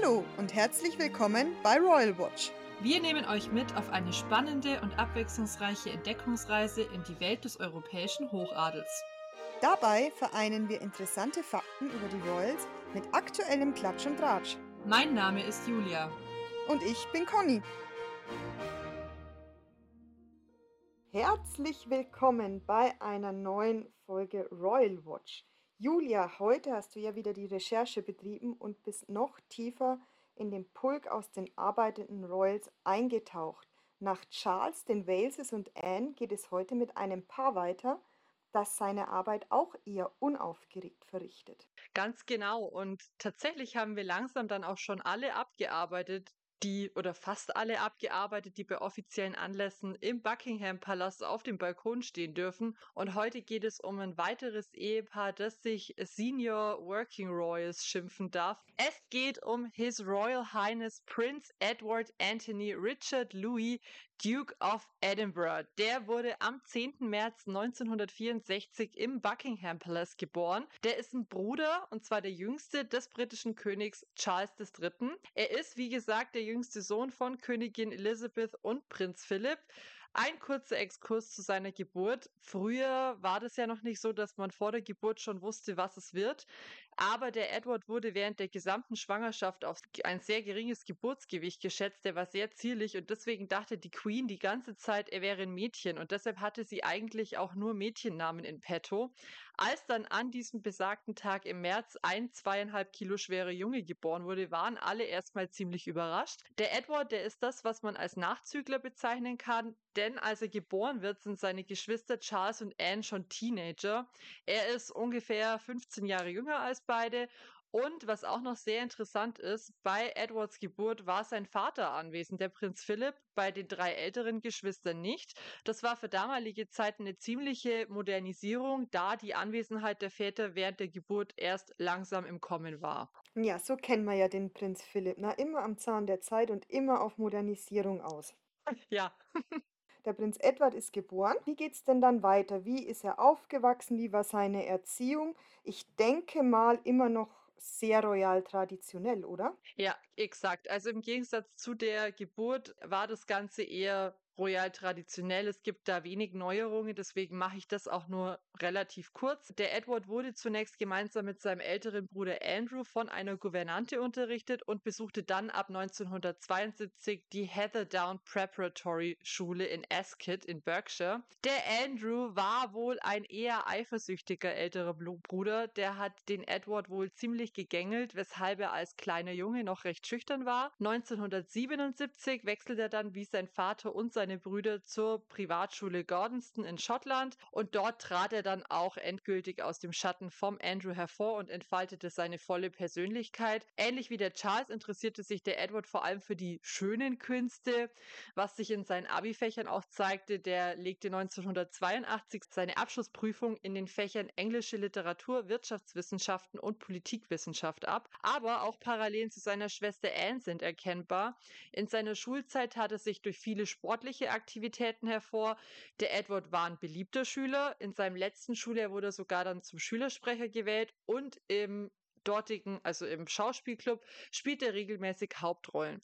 Hallo und herzlich willkommen bei Royal Watch. Wir nehmen euch mit auf eine spannende und abwechslungsreiche Entdeckungsreise in die Welt des europäischen Hochadels. Dabei vereinen wir interessante Fakten über die Royals mit aktuellem Klatsch und Tratsch. Mein Name ist Julia. Und ich bin Conny. Herzlich willkommen bei einer neuen Folge Royal Watch. Julia, heute hast du ja wieder die Recherche betrieben und bist noch tiefer in den Pulk aus den arbeitenden Royals eingetaucht. Nach Charles, den Waleses und Anne geht es heute mit einem Paar weiter, das seine Arbeit auch eher unaufgeregt verrichtet. Ganz genau. Und tatsächlich haben wir langsam dann auch schon alle abgearbeitet, die oder fast alle abgearbeitet, die bei offiziellen Anlässen im Buckingham Palast auf dem Balkon stehen dürfen. Und heute geht es um ein weiteres Ehepaar, das sich Senior Working Royals schimpfen darf. Es geht um His Royal Highness Prince Edward Anthony Richard Louis, Duke of Edinburgh. Der wurde am 10. März 1964 im Buckingham Palace geboren. Der ist ein Bruder, und zwar der jüngste des britischen Königs Charles III. Er ist, wie gesagt, der jüngste Sohn von Königin Elizabeth und Prinz Philipp. Ein kurzer Exkurs zu seiner Geburt. Früher war das ja noch nicht so, dass man vor der Geburt schon wusste, was es wird. Aber der Edward wurde während der gesamten Schwangerschaft auf ein sehr geringes Geburtsgewicht geschätzt. Der war sehr zierlich und deswegen dachte die Queen die ganze Zeit, er wäre ein Mädchen. Und deshalb hatte sie eigentlich auch nur Mädchennamen in petto. Als dann an diesem besagten Tag im März ein zweieinhalb Kilo schwere Junge geboren wurde, waren alle erstmal ziemlich überrascht. Der Edward, der ist das, was man als Nachzügler bezeichnen kann, denn als er geboren wird, sind seine Geschwister Charles und Anne schon Teenager. Er ist ungefähr 15 Jahre jünger als beide und was auch noch sehr interessant ist, bei Edwards Geburt war sein Vater anwesend, der Prinz Philipp, bei den drei älteren Geschwistern nicht. Das war für damalige Zeiten eine ziemliche Modernisierung, da die Anwesenheit der Väter während der Geburt erst langsam im Kommen war. Ja, so kennen wir ja den Prinz Philipp. Na, immer am Zahn der Zeit und immer auf Modernisierung aus. Ja. Der Prinz Edward ist geboren. Wie geht es denn dann weiter? Wie ist er aufgewachsen? Wie war seine Erziehung? Ich denke mal immer noch sehr royal traditionell, oder? Ja, exakt. Also im Gegensatz zu der Geburt war das Ganze eher royal traditionell. Es gibt da wenig Neuerungen, deswegen mache ich das auch nur relativ kurz. Der Edward wurde zunächst gemeinsam mit seinem älteren Bruder Andrew von einer Gouvernante unterrichtet und besuchte dann ab 1972 die Heatherdown Preparatory Schule in Ascot in Berkshire. Der Andrew war wohl ein eher eifersüchtiger älterer Bruder, der hat den Edward wohl ziemlich gegängelt, weshalb er als kleiner Junge noch recht schüchtern war. 1977 wechselte er dann wie sein Vater und seine Brüder zur Privatschule Gordonston in Schottland und dort trat er dann auch endgültig aus dem Schatten vom Andrew hervor und entfaltete seine volle Persönlichkeit. Ähnlich wie der Charles interessierte sich der Edward vor allem für die schönen Künste, was sich in seinen Abi-Fächern auch zeigte. Der legte 1982 seine Abschlussprüfung in den Fächern englische Literatur, Wirtschaftswissenschaften und Politikwissenschaft ab. Aber auch Parallelen zu seiner Schwester Anne sind erkennbar. In seiner Schulzeit hat er sich durch viele sportliche sportliche Aktivitäten hervor. Der Edward war ein beliebter Schüler. In seinem letzten Schuljahr wurde er sogar dann zum Schülersprecher gewählt und im dortigen, also im Schauspielclub, spielt er regelmäßig Hauptrollen.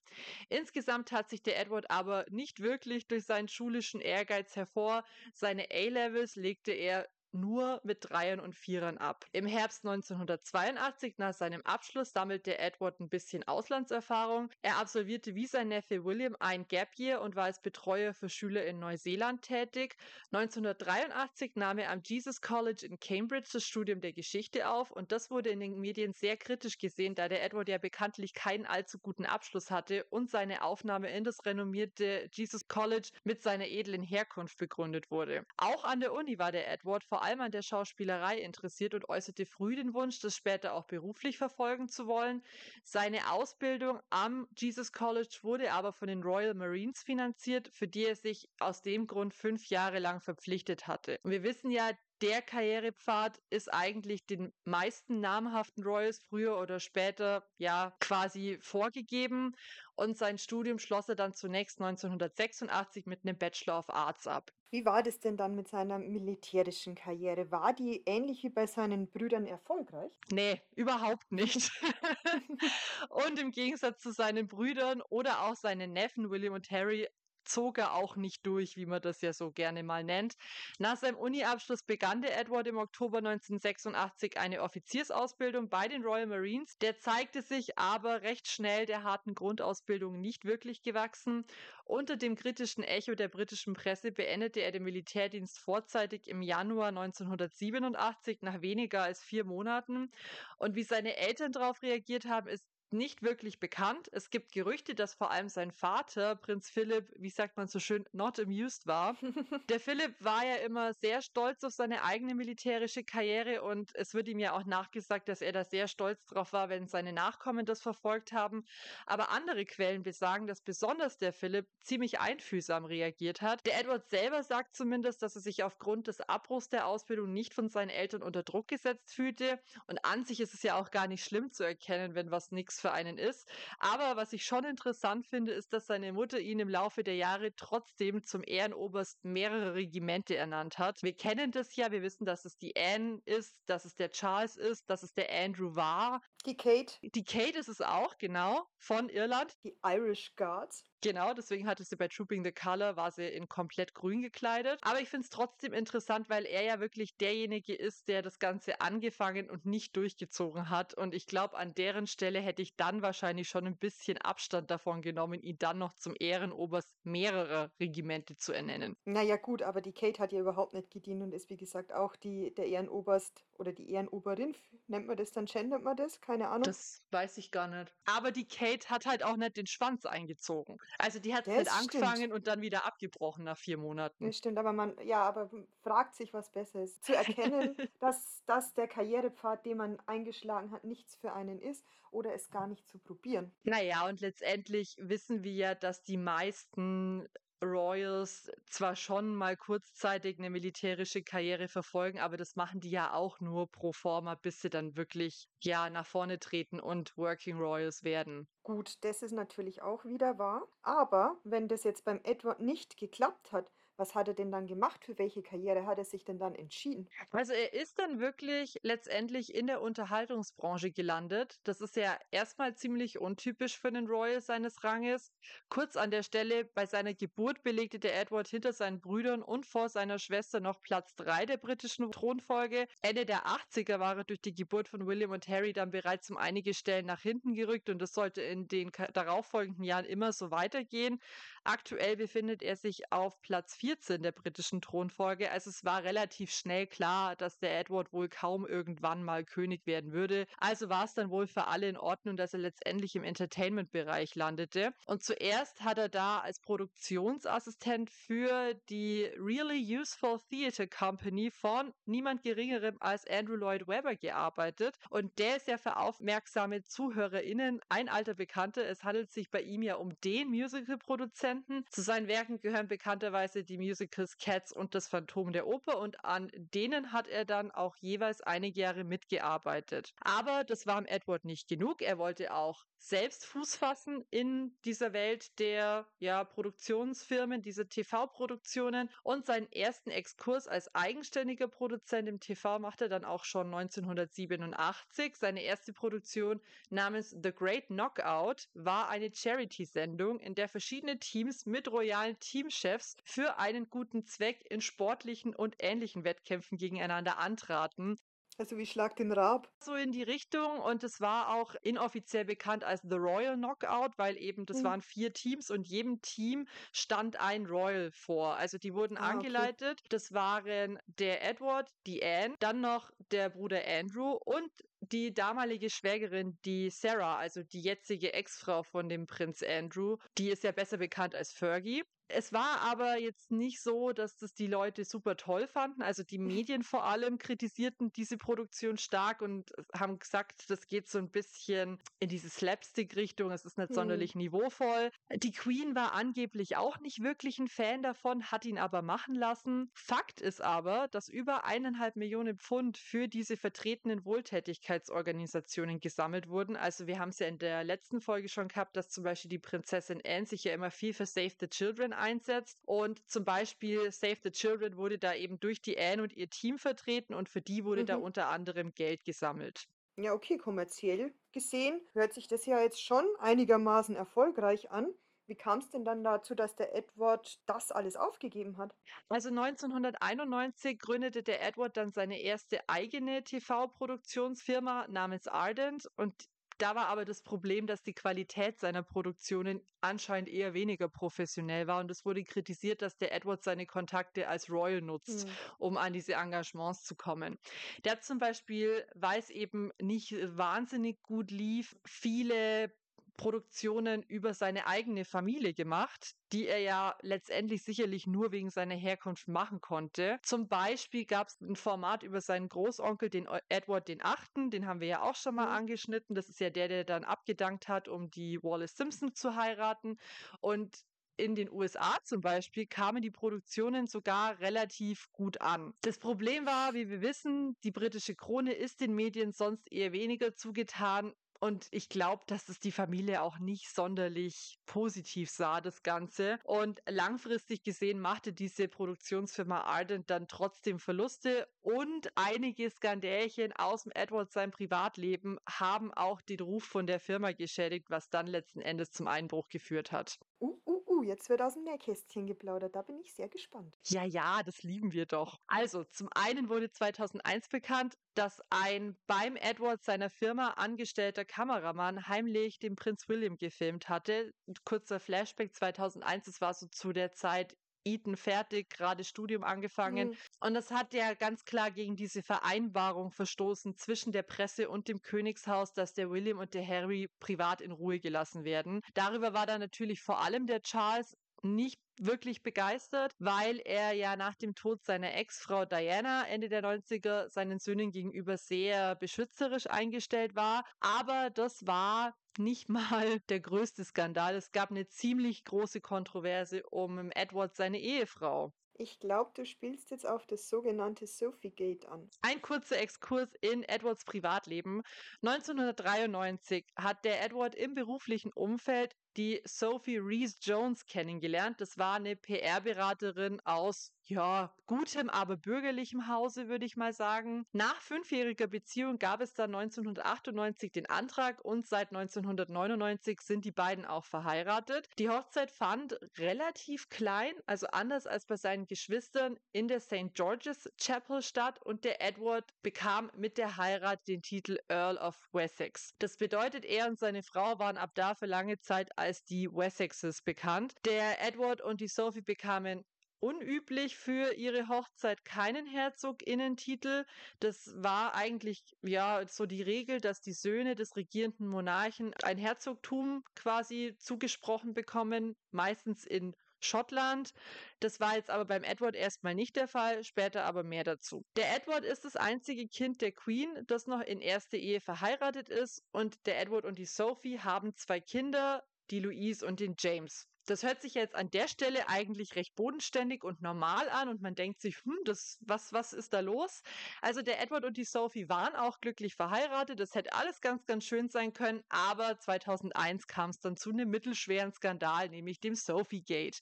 Insgesamt hat sich der Edward aber nicht wirklich durch seinen schulischen Ehrgeiz hervor. Seine A-Levels legte er nur mit Dreiern und Vierern ab. Im Herbst 1982, nach seinem Abschluss, sammelte Edward ein bisschen Auslandserfahrung. Er absolvierte wie sein Neffe William ein Gap Year und war als Betreuer für Schüler in Neuseeland tätig. 1983 nahm er am Jesus College in Cambridge das Studium der Geschichte auf und das wurde in den Medien sehr kritisch gesehen, da der Edward ja bekanntlich keinen allzu guten Abschluss hatte und seine Aufnahme in das renommierte Jesus College mit seiner edlen Herkunft begründet wurde. Auch an der Uni war der Edward vor allem an der Schauspielerei interessiert und äußerte früh den Wunsch, das später auch beruflich verfolgen zu wollen. Seine Ausbildung am Jesus College wurde aber von den Royal Marines finanziert, für die er sich aus dem Grund fünf Jahre lang verpflichtet hatte. Und wir wissen ja, der Karrierepfad ist eigentlich den meisten namhaften Royals früher oder später ja quasi vorgegeben und sein Studium schloss er dann zunächst 1986 mit einem Bachelor of Arts ab. Wie war das denn dann mit seiner militärischen Karriere? War die ähnlich wie bei seinen Brüdern erfolgreich? Nee, überhaupt nicht. und im Gegensatz zu seinen Brüdern oder auch seinen Neffen William und Harry zog er auch nicht durch, wie man das ja so gerne mal nennt. Nach seinem Uni-Abschluss begann der Edward im Oktober 1986 eine Offiziersausbildung bei den Royal Marines. Der zeigte sich aber recht schnell der harten Grundausbildung nicht wirklich gewachsen. Unter dem kritischen Echo der britischen Presse beendete er den Militärdienst vorzeitig im Januar 1987 nach weniger als vier Monaten. Und wie seine Eltern darauf reagiert haben, ist nicht wirklich bekannt. Es gibt Gerüchte, dass vor allem sein Vater, Prinz Philipp, wie sagt man so schön, not amused war. Der Philipp war ja immer sehr stolz auf seine eigene militärische Karriere und es wird ihm ja auch nachgesagt, dass er da sehr stolz drauf war, wenn seine Nachkommen das verfolgt haben. Aber andere Quellen besagen, dass besonders der Philipp ziemlich einfühlsam reagiert hat. Der Edward selber sagt zumindest, dass er sich aufgrund des Abbruchs der Ausbildung nicht von seinen Eltern unter Druck gesetzt fühlte. Und an sich ist es ja auch gar nicht schlimm zu erkennen, wenn was nichts nichts für einen ist. Aber was ich schon interessant finde, ist, dass seine Mutter ihn im Laufe der Jahre trotzdem zum Ehrenoberst mehrerer Regimente ernannt hat. Wir kennen das ja, wir wissen, dass es die Anne ist, dass es der Charles ist, dass es der Andrew war. Die Kate. Die Kate ist es auch, genau, von Irland. Die Irish Guards. Genau, deswegen hatte sie bei Trooping the Color, war sie in komplett grün gekleidet. Aber ich finde es trotzdem interessant, weil er ja wirklich derjenige ist, der das Ganze angefangen und nicht durchgezogen hat. Und ich glaube, an deren Stelle hätte ich dann wahrscheinlich schon ein bisschen Abstand davon genommen, ihn dann noch zum Ehrenoberst mehrerer Regimente zu ernennen. Naja, gut, aber die Kate hat ja überhaupt nicht gedient und ist, wie gesagt, auch die, der Ehrenoberst oder die Ehrenoberin. Nennt man das dann, gendert man das? Keine Ahnung. Das weiß ich gar nicht. Aber die Kate hat halt auch nicht den Schwanz eingezogen. Also die hat halt angefangen stimmt. und dann wieder abgebrochen nach vier Monaten. Das stimmt, aber man, ja, aber fragt sich was Besseres. Zu erkennen, dass, dass der Karrierepfad, den man eingeschlagen hat, nichts für einen ist oder es gar nicht zu probieren. Naja, und letztendlich wissen wir ja, dass die meisten Royals zwar schon mal kurzzeitig eine militärische Karriere verfolgen, aber das machen die ja auch nur pro forma, bis sie dann wirklich ja nach vorne treten und Working Royals werden. Gut, das ist natürlich auch wieder wahr. Aber wenn das jetzt beim Edward nicht geklappt hat, was hat er denn dann gemacht? Für welche Karriere hat er sich denn dann entschieden? Also er ist dann wirklich letztendlich in der Unterhaltungsbranche gelandet. Das ist ja erstmal ziemlich untypisch für einen Royal seines Ranges. Kurz an der Stelle, bei seiner Geburt belegte der Edward hinter seinen Brüdern und vor seiner Schwester noch Platz 3 der britischen Thronfolge. Ende der 80er war er durch die Geburt von William und Harry dann bereits um einige Stellen nach hinten gerückt und das sollte in den darauffolgenden Jahren immer so weitergehen. Aktuell befindet er sich auf Platz 14 der britischen Thronfolge. Also es war relativ schnell klar, dass der Edward wohl kaum irgendwann mal König werden würde. Also war es dann wohl für alle in Ordnung, dass er letztendlich im Entertainment-Bereich landete. Und zuerst hat er da als Produktionsassistent für die Really Useful Theatre Company von niemand geringerem als Andrew Lloyd Webber gearbeitet. Und der ist ja für aufmerksame ZuhörerInnen ein alter Bekannter. Es handelt sich bei ihm ja um den Musical-Produzenten Produzenten. Zu seinen Werken gehören bekannterweise die Musicals Cats und das Phantom der Oper und an denen hat er dann auch jeweils einige Jahre mitgearbeitet. Aber das war ihm Edward nicht genug. Er wollte auch selbst Fuß fassen in dieser Welt der ja, Produktionsfirmen, diese TV-Produktionen und seinen ersten Exkurs als eigenständiger Produzent im TV machte er dann auch schon 1987. Seine erste Produktion namens The Great Knockout war eine Charity-Sendung, in der verschiedene Teams mit royalen Teamchefs für einen guten Zweck in sportlichen und ähnlichen Wettkämpfen gegeneinander antraten. Also wie Schlag den Rab. So in die Richtung und es war auch inoffiziell bekannt als The Royal Knockout, weil eben das mhm. waren vier Teams und jedem Team stand ein Royal vor. Also die wurden ah, angeleitet. Okay. Das waren der Edward, die Anne, dann noch der Bruder Andrew und die damalige Schwägerin, die Sarah, also die jetzige Ex-Frau von dem Prinz Andrew, die ist ja besser bekannt als Fergie. Es war aber jetzt nicht so, dass das die Leute super toll fanden. Also die Medien vor allem kritisierten diese Produktion stark und haben gesagt, das geht so ein bisschen in diese Slapstick-Richtung. Es ist nicht hm. sonderlich niveauvoll. Die Queen war angeblich auch nicht wirklich ein Fan davon, hat ihn aber machen lassen. Fakt ist aber, dass über eineinhalb Millionen Pfund für diese vertretenen Wohltätigkeitsorganisationen gesammelt wurden. Also wir haben es ja in der letzten Folge schon gehabt, dass zum Beispiel die Prinzessin Anne sich ja immer viel für Save the Children einsetzt. Und zum Beispiel Save the Children wurde da eben durch die Anne und ihr Team vertreten und für die wurde mhm. da unter anderem Geld gesammelt. Ja, okay, kommerziell gesehen hört sich das ja jetzt schon einigermaßen erfolgreich an. Wie kam es denn dann dazu, dass der Edward das alles aufgegeben hat? Also 1991 gründete der Edward dann seine erste eigene TV-Produktionsfirma namens Ardent und da war aber das Problem, dass die Qualität seiner Produktionen anscheinend eher weniger professionell war und es wurde kritisiert, dass der Edward seine Kontakte als Royal nutzt, mhm. um an diese Engagements zu kommen. Der zum Beispiel, weil es eben nicht wahnsinnig gut lief, viele Produktionen über seine eigene Familie gemacht, die er ja letztendlich sicherlich nur wegen seiner Herkunft machen konnte. Zum Beispiel gab es ein Format über seinen Großonkel, den Edward den Achten, den haben wir ja auch schon mal mhm. angeschnitten. Das ist ja der, der dann abgedankt hat, um die Wallace Simpson zu heiraten. Und in den USA zum Beispiel kamen die Produktionen sogar relativ gut an. Das Problem war, wie wir wissen, die britische Krone ist den Medien sonst eher weniger zugetan. Und ich glaube, dass es die Familie auch nicht sonderlich positiv sah, das Ganze. Und langfristig gesehen machte diese Produktionsfirma Ardent dann trotzdem Verluste und einige Skandälchen aus dem Edward sein Privatleben haben auch den Ruf von der Firma geschädigt, was dann letzten Endes zum Einbruch geführt hat. Uh, uh, uh, jetzt wird aus dem Nähkästchen geplaudert. Da bin ich sehr gespannt. Ja, ja, das lieben wir doch. Also, zum einen wurde 2001 bekannt, dass ein beim Edward seiner Firma angestellter Kameramann heimlich den Prinz William gefilmt hatte. Kurzer Flashback 2001, das war so zu der Zeit Eton fertig, gerade Studium angefangen. Mhm. Und das hat ja ganz klar gegen diese Vereinbarung verstoßen zwischen der Presse und dem Königshaus, dass der William und der Harry privat in Ruhe gelassen werden. Darüber war dann natürlich vor allem der Charles nicht wirklich begeistert, weil er ja nach dem Tod seiner Ex-Frau Diana Ende der 90er seinen Söhnen gegenüber sehr beschützerisch eingestellt war. Aber das war nicht mal der größte Skandal. Es gab eine ziemlich große Kontroverse um Edward seine Ehefrau. Ich glaube, du spielst jetzt auf das sogenannte Sophie Gate an. Ein kurzer Exkurs in Edwards Privatleben. 1993 hat der Edward im beruflichen Umfeld die Sophie Reese Jones kennengelernt. Das war eine PR-Beraterin aus ja, gutem, aber bürgerlichem Hause, würde ich mal sagen. Nach fünfjähriger Beziehung gab es dann 1998 den Antrag und seit 1999 sind die beiden auch verheiratet. Die Hochzeit fand relativ klein, also anders als bei seinen Geschwistern, in der St. George's Chapel statt und der Edward bekam mit der Heirat den Titel Earl of Wessex. Das bedeutet, er und seine Frau waren ab da für lange Zeit als die Wessexes bekannt. Der Edward und die Sophie bekamen unüblich für ihre Hochzeit keinen Herzoginnentitel. Das war eigentlich ja so die Regel, dass die Söhne des regierenden Monarchen ein Herzogtum quasi zugesprochen bekommen, meistens in Schottland. Das war jetzt aber beim Edward erstmal nicht der Fall, später aber mehr dazu. Der Edward ist das einzige Kind der Queen, das noch in erster Ehe verheiratet ist und der Edward und die Sophie haben zwei Kinder, die Louise und den James. Das hört sich jetzt an der Stelle eigentlich recht bodenständig und normal an und man denkt sich, hm, das, was, was ist da los? Also der Edward und die Sophie waren auch glücklich verheiratet. Das hätte alles ganz, ganz schön sein können. Aber 2001 kam es dann zu einem mittelschweren Skandal, nämlich dem Sophie Gate.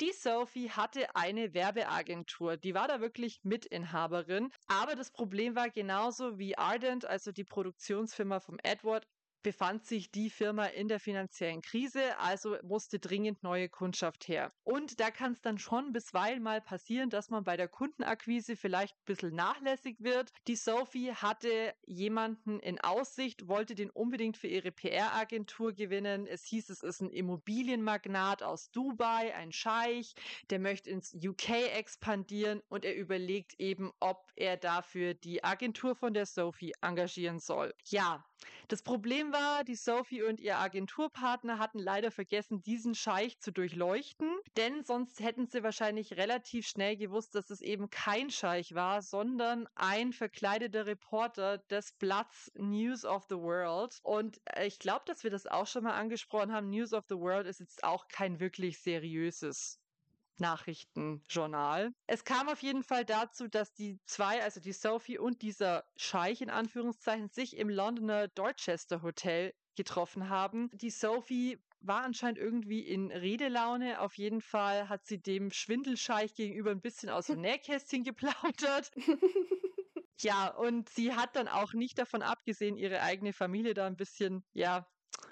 Die Sophie hatte eine Werbeagentur. Die war da wirklich Mitinhaberin. Aber das Problem war genauso wie Ardent, also die Produktionsfirma vom Edward, befand sich die Firma in der finanziellen Krise, also musste dringend neue Kundschaft her. Und da kann es dann schon bisweilen mal passieren, dass man bei der Kundenakquise vielleicht ein bisschen nachlässig wird. Die Sophie hatte jemanden in Aussicht, wollte den unbedingt für ihre PR-Agentur gewinnen. Es hieß, es ist ein Immobilienmagnat aus Dubai, ein Scheich, der möchte ins UK expandieren und er überlegt eben, ob er dafür die Agentur von der Sophie engagieren soll. Ja, Das Problem war, die Sophie und ihr Agenturpartner hatten leider vergessen, diesen Scheich zu durchleuchten, denn sonst hätten sie wahrscheinlich relativ schnell gewusst, dass es eben kein Scheich war, sondern ein verkleideter Reporter des Blatts News of the World. Und äh, ich glaube, dass wir das auch schon mal angesprochen haben. News of the World ist jetzt auch kein wirklich seriöses Nachrichtenjournal. Es kam auf jeden Fall dazu, dass die zwei, also die Sophie und dieser Scheich in Anführungszeichen, sich im Londoner Dorchester Hotel getroffen haben. Die Sophie war anscheinend irgendwie in Redelaune. Auf jeden Fall hat sie dem Schwindelscheich gegenüber ein bisschen aus dem Nähkästchen geplaudert. Ja, und sie hat dann auch nicht davon abgesehen, ihre eigene Familie da ein bisschen, ja,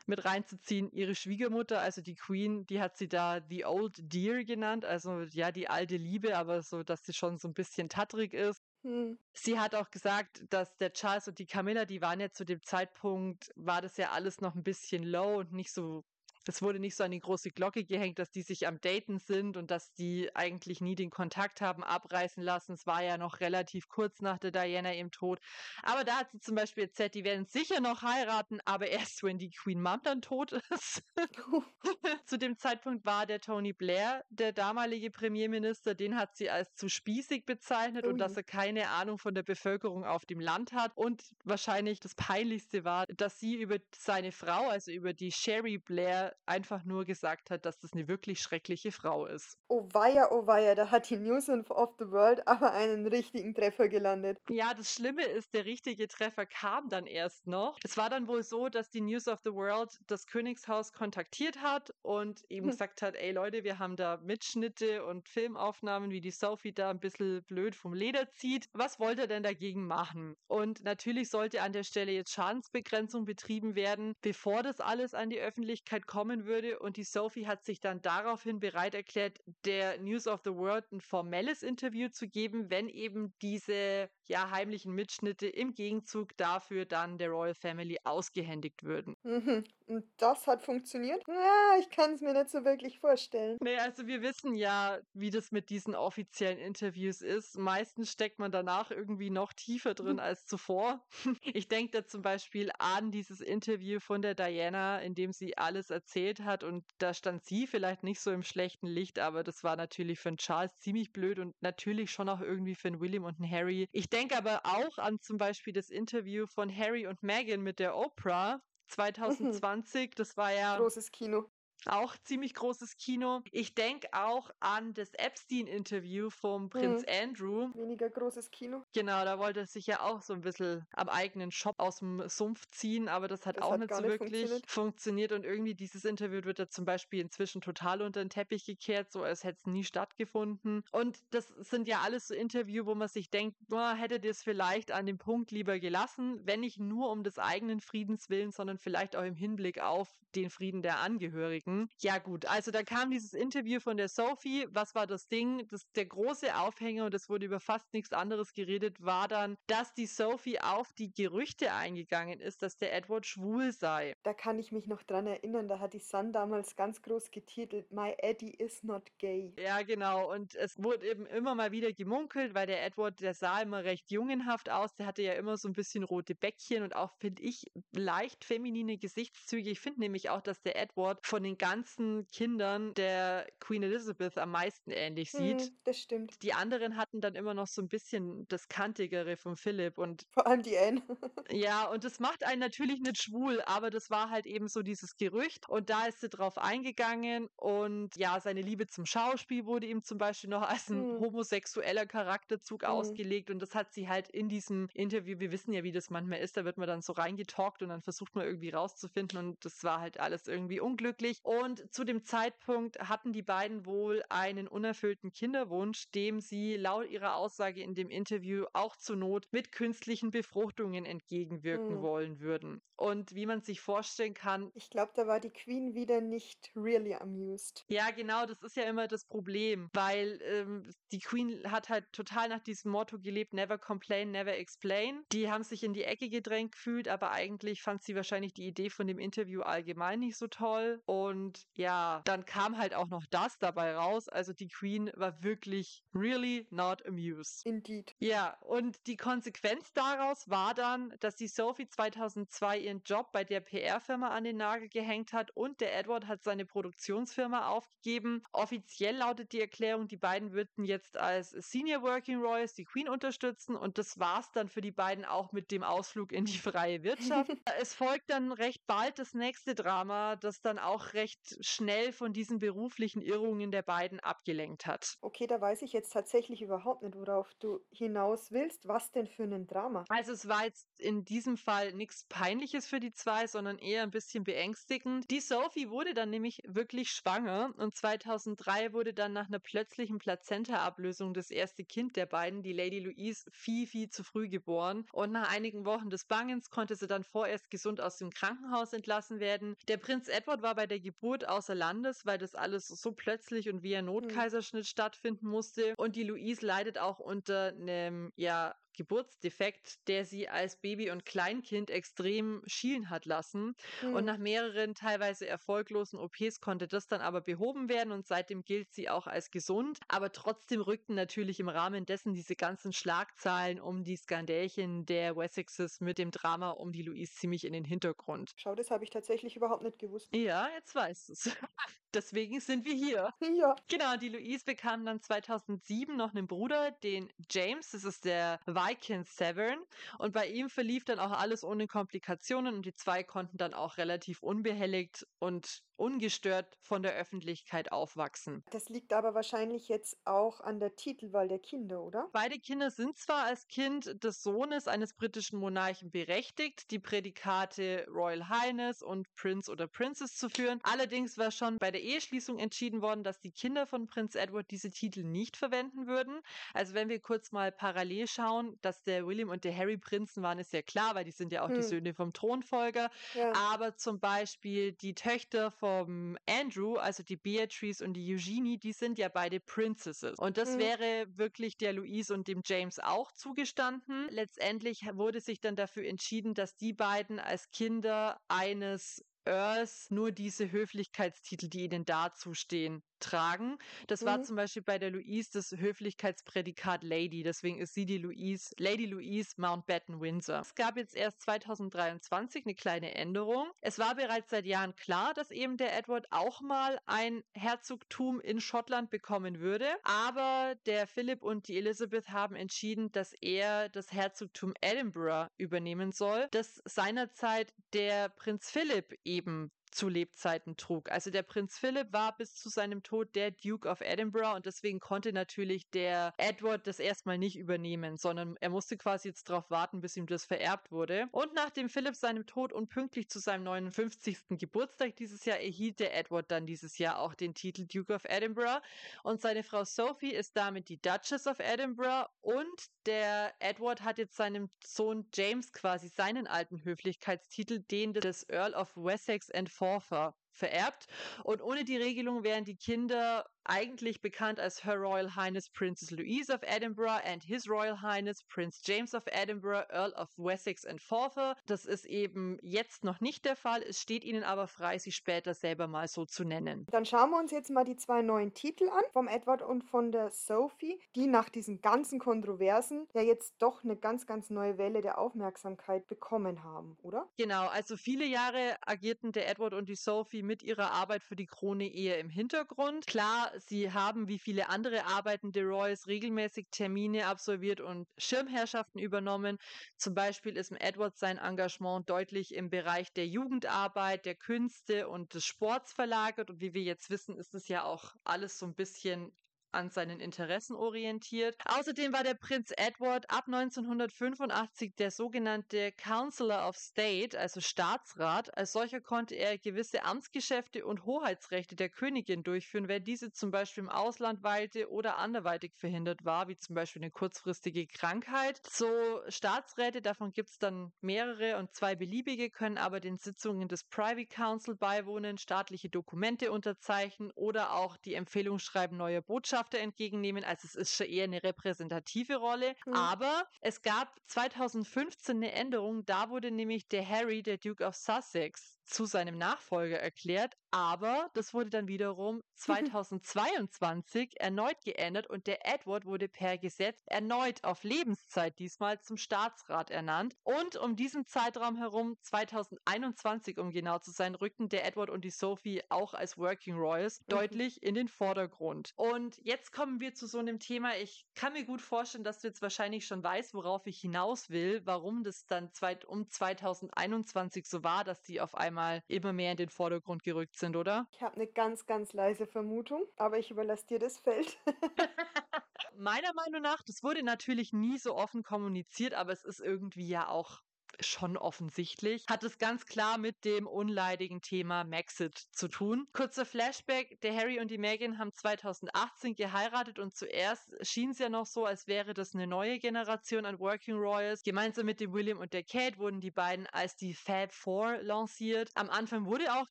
mit reinzuziehen. Ihre Schwiegermutter, also die Queen, die hat sie da The Old Dear genannt, also ja, die alte Liebe, aber so, dass sie schon so ein bisschen tattrig ist. Hm. Sie hat auch gesagt, dass der Charles und die Camilla, die waren ja zu dem Zeitpunkt, war das ja alles noch ein bisschen low und nicht so das wurde nicht so an die große Glocke gehängt, dass die sich am Daten sind und dass die eigentlich nie den Kontakt haben abreißen lassen. Es war ja noch relativ kurz nach der Diana im Tod. Aber da hat sie zum Beispiel erzählt, die werden sicher noch heiraten, aber erst wenn die Queen Mom dann tot ist. zu dem Zeitpunkt war der Tony Blair, der damalige Premierminister, den hat sie als zu spießig bezeichnet Ui. und dass er keine Ahnung von der Bevölkerung auf dem Land hat. Und wahrscheinlich das Peinlichste war, dass sie über seine Frau, also über die Sherry Blair, einfach nur gesagt hat, dass das eine wirklich schreckliche Frau ist. Oh weia, oh weia, da hat die News of the World aber einen richtigen Treffer gelandet. Ja, das Schlimme ist, der richtige Treffer kam dann erst noch. Es war dann wohl so, dass die News of the World das Königshaus kontaktiert hat und eben hm. gesagt hat, ey Leute, wir haben da Mitschnitte und Filmaufnahmen, wie die Sophie da ein bisschen blöd vom Leder zieht. Was wollt ihr denn dagegen machen? Und natürlich sollte an der Stelle jetzt Schadensbegrenzung betrieben werden, bevor das alles an die Öffentlichkeit kommt kommen würde und die Sophie hat sich dann daraufhin bereit erklärt, der News of the World ein formelles Interview zu geben, wenn eben diese ja heimlichen Mitschnitte im Gegenzug dafür dann der Royal Family ausgehändigt würden. Mhm. Und das hat funktioniert? Ja, ich kann es mir nicht so wirklich vorstellen. Nee, also wir wissen ja, wie das mit diesen offiziellen Interviews ist. Meistens steckt man danach irgendwie noch tiefer drin als zuvor. Ich denke da zum Beispiel an dieses Interview von der Diana, in dem sie alles erzählt hat und da stand sie vielleicht nicht so im schlechten Licht, aber das war natürlich für einen Charles ziemlich blöd und natürlich schon auch irgendwie für einen William und einen Harry. Ich denke aber auch an zum Beispiel das Interview von Harry und Meghan mit der Oprah, 2020. Mhm. Das war ja. Großes Kino. Auch ziemlich großes Kino. Ich denke auch an das Epstein-Interview vom Prinz mhm. Andrew. Weniger großes Kino. Genau, da wollte er sich ja auch so ein bisschen am eigenen Shop aus dem Sumpf ziehen, aber das hat das auch hat nicht so nicht wirklich funktioniert. funktioniert. Und irgendwie dieses Interview wird ja zum Beispiel inzwischen total unter den Teppich gekehrt, so als hätte es nie stattgefunden. Und das sind ja alles so Interviews, wo man sich denkt, boah, hätte das vielleicht an dem Punkt lieber gelassen, wenn nicht nur um des eigenen Friedens willen, sondern vielleicht auch im Hinblick auf den Frieden der Angehörigen. Mhm. Ja gut, also da kam dieses Interview von der Sophie. Was war das Ding? Das, der große Aufhänger, und es wurde über fast nichts anderes geredet, war dann, dass die Sophie auf die Gerüchte eingegangen ist, dass der Edward schwul sei. Da kann ich mich noch dran erinnern, da hat die Sun damals ganz groß getitelt, My Eddie is not gay. Ja, genau. Und es wurde eben immer mal wieder gemunkelt, weil der Edward, der sah immer recht jungenhaft aus. Der hatte ja immer so ein bisschen rote Bäckchen und auch, finde ich, leicht feminine Gesichtszüge. Ich finde nämlich auch, dass der Edward von den ganzen Kindern der Queen Elizabeth am meisten ähnlich sieht. Mhm, das stimmt. Die anderen hatten dann immer noch so ein bisschen das Kantigere von Philipp und vor allem die Anne. ja, und das macht einen natürlich nicht schwul, aber das war halt eben so dieses Gerücht und da ist sie drauf eingegangen und ja, seine Liebe zum Schauspiel wurde ihm zum Beispiel noch als ein mhm. homosexueller Charakterzug mhm. ausgelegt und das hat sie halt in diesem Interview, wir wissen ja, wie das manchmal ist, da wird man dann so reingetalkt und dann versucht man irgendwie rauszufinden und das war halt alles irgendwie unglücklich. Und zu dem Zeitpunkt hatten die beiden wohl einen unerfüllten Kinderwunsch, dem sie laut ihrer Aussage in dem Interview auch zur Not mit künstlichen Befruchtungen entgegenwirken hm. wollen würden. Und wie man sich vorstellen kann. Ich glaube, da war die Queen wieder nicht really amused. Ja, genau, das ist ja immer das Problem, weil ähm, die Queen hat halt total nach diesem Motto gelebt, never complain, never explain. Die haben sich in die Ecke gedrängt gefühlt, aber eigentlich fand sie wahrscheinlich die Idee von dem Interview allgemein nicht so toll. Und Und ja, dann kam halt auch noch das dabei raus. Also die Queen war wirklich really not amused. Indeed. Ja, und die Konsequenz daraus war dann, dass die Sophie 2002 ihren Job bei der PR-Firma an den Nagel gehängt hat und der Edward hat seine Produktionsfirma aufgegeben. Offiziell lautet die Erklärung, die beiden würden jetzt als Senior Working Royals die Queen unterstützen und das war's dann für die beiden auch mit dem Ausflug in die freie Wirtschaft. es folgt dann recht bald das nächste Drama, das dann auch recht schnell von diesen beruflichen Irrungen der beiden abgelenkt hat. Okay, da weiß ich jetzt tatsächlich überhaupt nicht, worauf du hinaus willst. Was denn für ein Drama? Also es war jetzt in diesem Fall nichts Peinliches für die zwei, sondern eher ein bisschen beängstigend. Die Sophie wurde dann nämlich wirklich schwanger und 2003 wurde dann nach einer plötzlichen Plazenta-Ablösung das erste Kind der beiden, die Lady Louise, viel, viel zu früh geboren. Und nach einigen Wochen des Bangens konnte sie dann vorerst gesund aus dem Krankenhaus entlassen werden. Der Prinz Edward war bei der Geburt außer Landes, weil das alles so plötzlich und wie ein hm. Notkaiserschnitt mhm. stattfinden musste. Und die Louise leidet auch unter einem, ja, Geburtsdefekt, der sie als Baby und Kleinkind extrem schielen hat lassen. Mhm. Und nach mehreren teilweise erfolglosen OPs konnte das dann aber behoben werden und seitdem gilt sie auch als gesund. Aber trotzdem rückten natürlich im Rahmen dessen diese ganzen Schlagzeilen um die Skandälchen der Wessexes mit dem Drama um die Louise ziemlich in den Hintergrund. Schau, das habe ich tatsächlich überhaupt nicht gewusst. Ja, jetzt weißt du es. Deswegen sind wir hier. Ja. Genau, die Louise bekam dann 2007 noch einen Bruder, den James. Das ist der Viking Severn. Und bei ihm verlief dann auch alles ohne Komplikationen und die zwei konnten dann auch relativ unbehelligt und ungestört von der Öffentlichkeit aufwachsen. Das liegt aber wahrscheinlich jetzt auch an der Titelwahl der Kinder, oder? Beide Kinder sind zwar als Kind des Sohnes eines britischen Monarchen berechtigt, die Prädikate Royal Highness und Prince oder Princess zu führen. Allerdings war schon bei der Eheschließung entschieden worden, dass die Kinder von Prinz Edward diese Titel nicht verwenden würden. Also wenn wir kurz mal parallel schauen, dass der William und der Harry Prinzen waren, ist ja klar, weil die sind ja auch hm. die Söhne vom Thronfolger. Ja. Aber zum Beispiel die Töchter von vom Andrew, also die Beatrice und die Eugenie, die sind ja beide Princesses. Und das mhm. wäre wirklich der Louise und dem James auch zugestanden. Letztendlich wurde sich dann dafür entschieden, dass die beiden als Kinder eines Earls nur diese Höflichkeitstitel, die ihnen dazustehen, tragen. Das mhm. war zum Beispiel bei der Louise das Höflichkeitsprädikat Lady. Deswegen ist sie die Louise, Lady Louise Mountbatten Windsor. Es gab jetzt erst 2023 eine kleine Änderung. Es war bereits seit Jahren klar, dass eben der Edward auch mal ein Herzogtum in Schottland bekommen würde. Aber der Philipp und die Elizabeth haben entschieden, dass er das Herzogtum Edinburgh übernehmen soll, das seinerzeit der Prinz Philipp eben zu Lebzeiten trug. Also der Prinz Philipp war bis zu seinem Tod der Duke of Edinburgh und deswegen konnte natürlich der Edward das erstmal nicht übernehmen, sondern er musste quasi jetzt darauf warten, bis ihm das vererbt wurde. Und nachdem Philipp seinem Tod und pünktlich zu seinem 59. Geburtstag dieses Jahr erhielt der Edward dann dieses Jahr auch den Titel Duke of Edinburgh und seine Frau Sophie ist damit die Duchess of Edinburgh und der Edward hat jetzt seinem Sohn James quasi seinen alten Höflichkeitstitel, den des Earl of Wessex and Forfar vererbt. Und ohne die Regelung wären die Kinder eigentlich bekannt als Her Royal Highness Princess Louise of Edinburgh and His Royal Highness Prince James of Edinburgh, Earl of Wessex and Forfar. Das ist eben jetzt noch nicht der Fall. Es steht ihnen aber frei, sie später selber mal so zu nennen. Dann schauen wir uns jetzt mal die zwei neuen Titel an, vom Edward und von der Sophie, die nach diesen ganzen Kontroversen ja jetzt doch eine ganz, ganz neue Welle der Aufmerksamkeit bekommen haben, oder? Genau, also viele Jahre agierten der Edward und die Sophie mit ihrer Arbeit für die Krone eher im Hintergrund. Klar, sie haben wie viele andere arbeitende Royals regelmäßig Termine absolviert und Schirmherrschaften übernommen. Zum Beispiel ist im Edward sein Engagement deutlich im Bereich der Jugendarbeit, der Künste und des Sports verlagert. Und wie wir jetzt wissen, ist es ja auch alles so ein bisschen an seinen Interessen orientiert. Außerdem war der Prinz Edward ab 1985 der sogenannte Counselor of State, also Staatsrat. Als solcher konnte er gewisse Amtsgeschäfte und Hoheitsrechte der Königin durchführen, wenn diese zum Beispiel im Ausland weilte oder anderweitig verhindert war, wie zum Beispiel eine kurzfristige Krankheit. So Staatsräte, davon gibt es dann mehrere und zwei beliebige, können aber den Sitzungen des Privy Council beiwohnen, staatliche Dokumente unterzeichnen oder auch die Empfehlung schreiben neuer Botschaften Botschafter entgegennehmen. Also es ist schon eher eine repräsentative Rolle. Mhm. Aber es gab 2015 eine Änderung. Da wurde nämlich der Harry, der Duke of Sussex, zu seinem Nachfolger erklärt, aber das wurde dann wiederum 2022 erneut geändert und der Edward wurde per Gesetz erneut auf Lebenszeit diesmal zum Staatsrat ernannt. Und um diesen Zeitraum herum, 2021 um genau zu sein, rückten der Edward und die Sophie auch als Working Royals mhm. deutlich in den Vordergrund. Und jetzt kommen wir zu so einem Thema. Ich kann mir gut vorstellen, dass du jetzt wahrscheinlich schon weißt, worauf ich hinaus will, warum das dann um 2021 so war, dass die auf einmal immer mehr in den Vordergrund gerückt sind sind, oder? Ich habe eine ganz, ganz leise Vermutung, aber ich überlasse dir das Feld. Meiner Meinung nach, das wurde natürlich nie so offen kommuniziert, aber es ist irgendwie ja auch schon offensichtlich, hat es ganz klar mit dem unleidigen Thema Maxit zu tun. Kurzer Flashback, der Harry und die Meghan haben 2018 geheiratet und zuerst schien es ja noch so, als wäre das eine neue Generation an Working Royals. Gemeinsam mit dem William und der Kate wurden die beiden als die Fab Four lanciert. Am Anfang wurde auch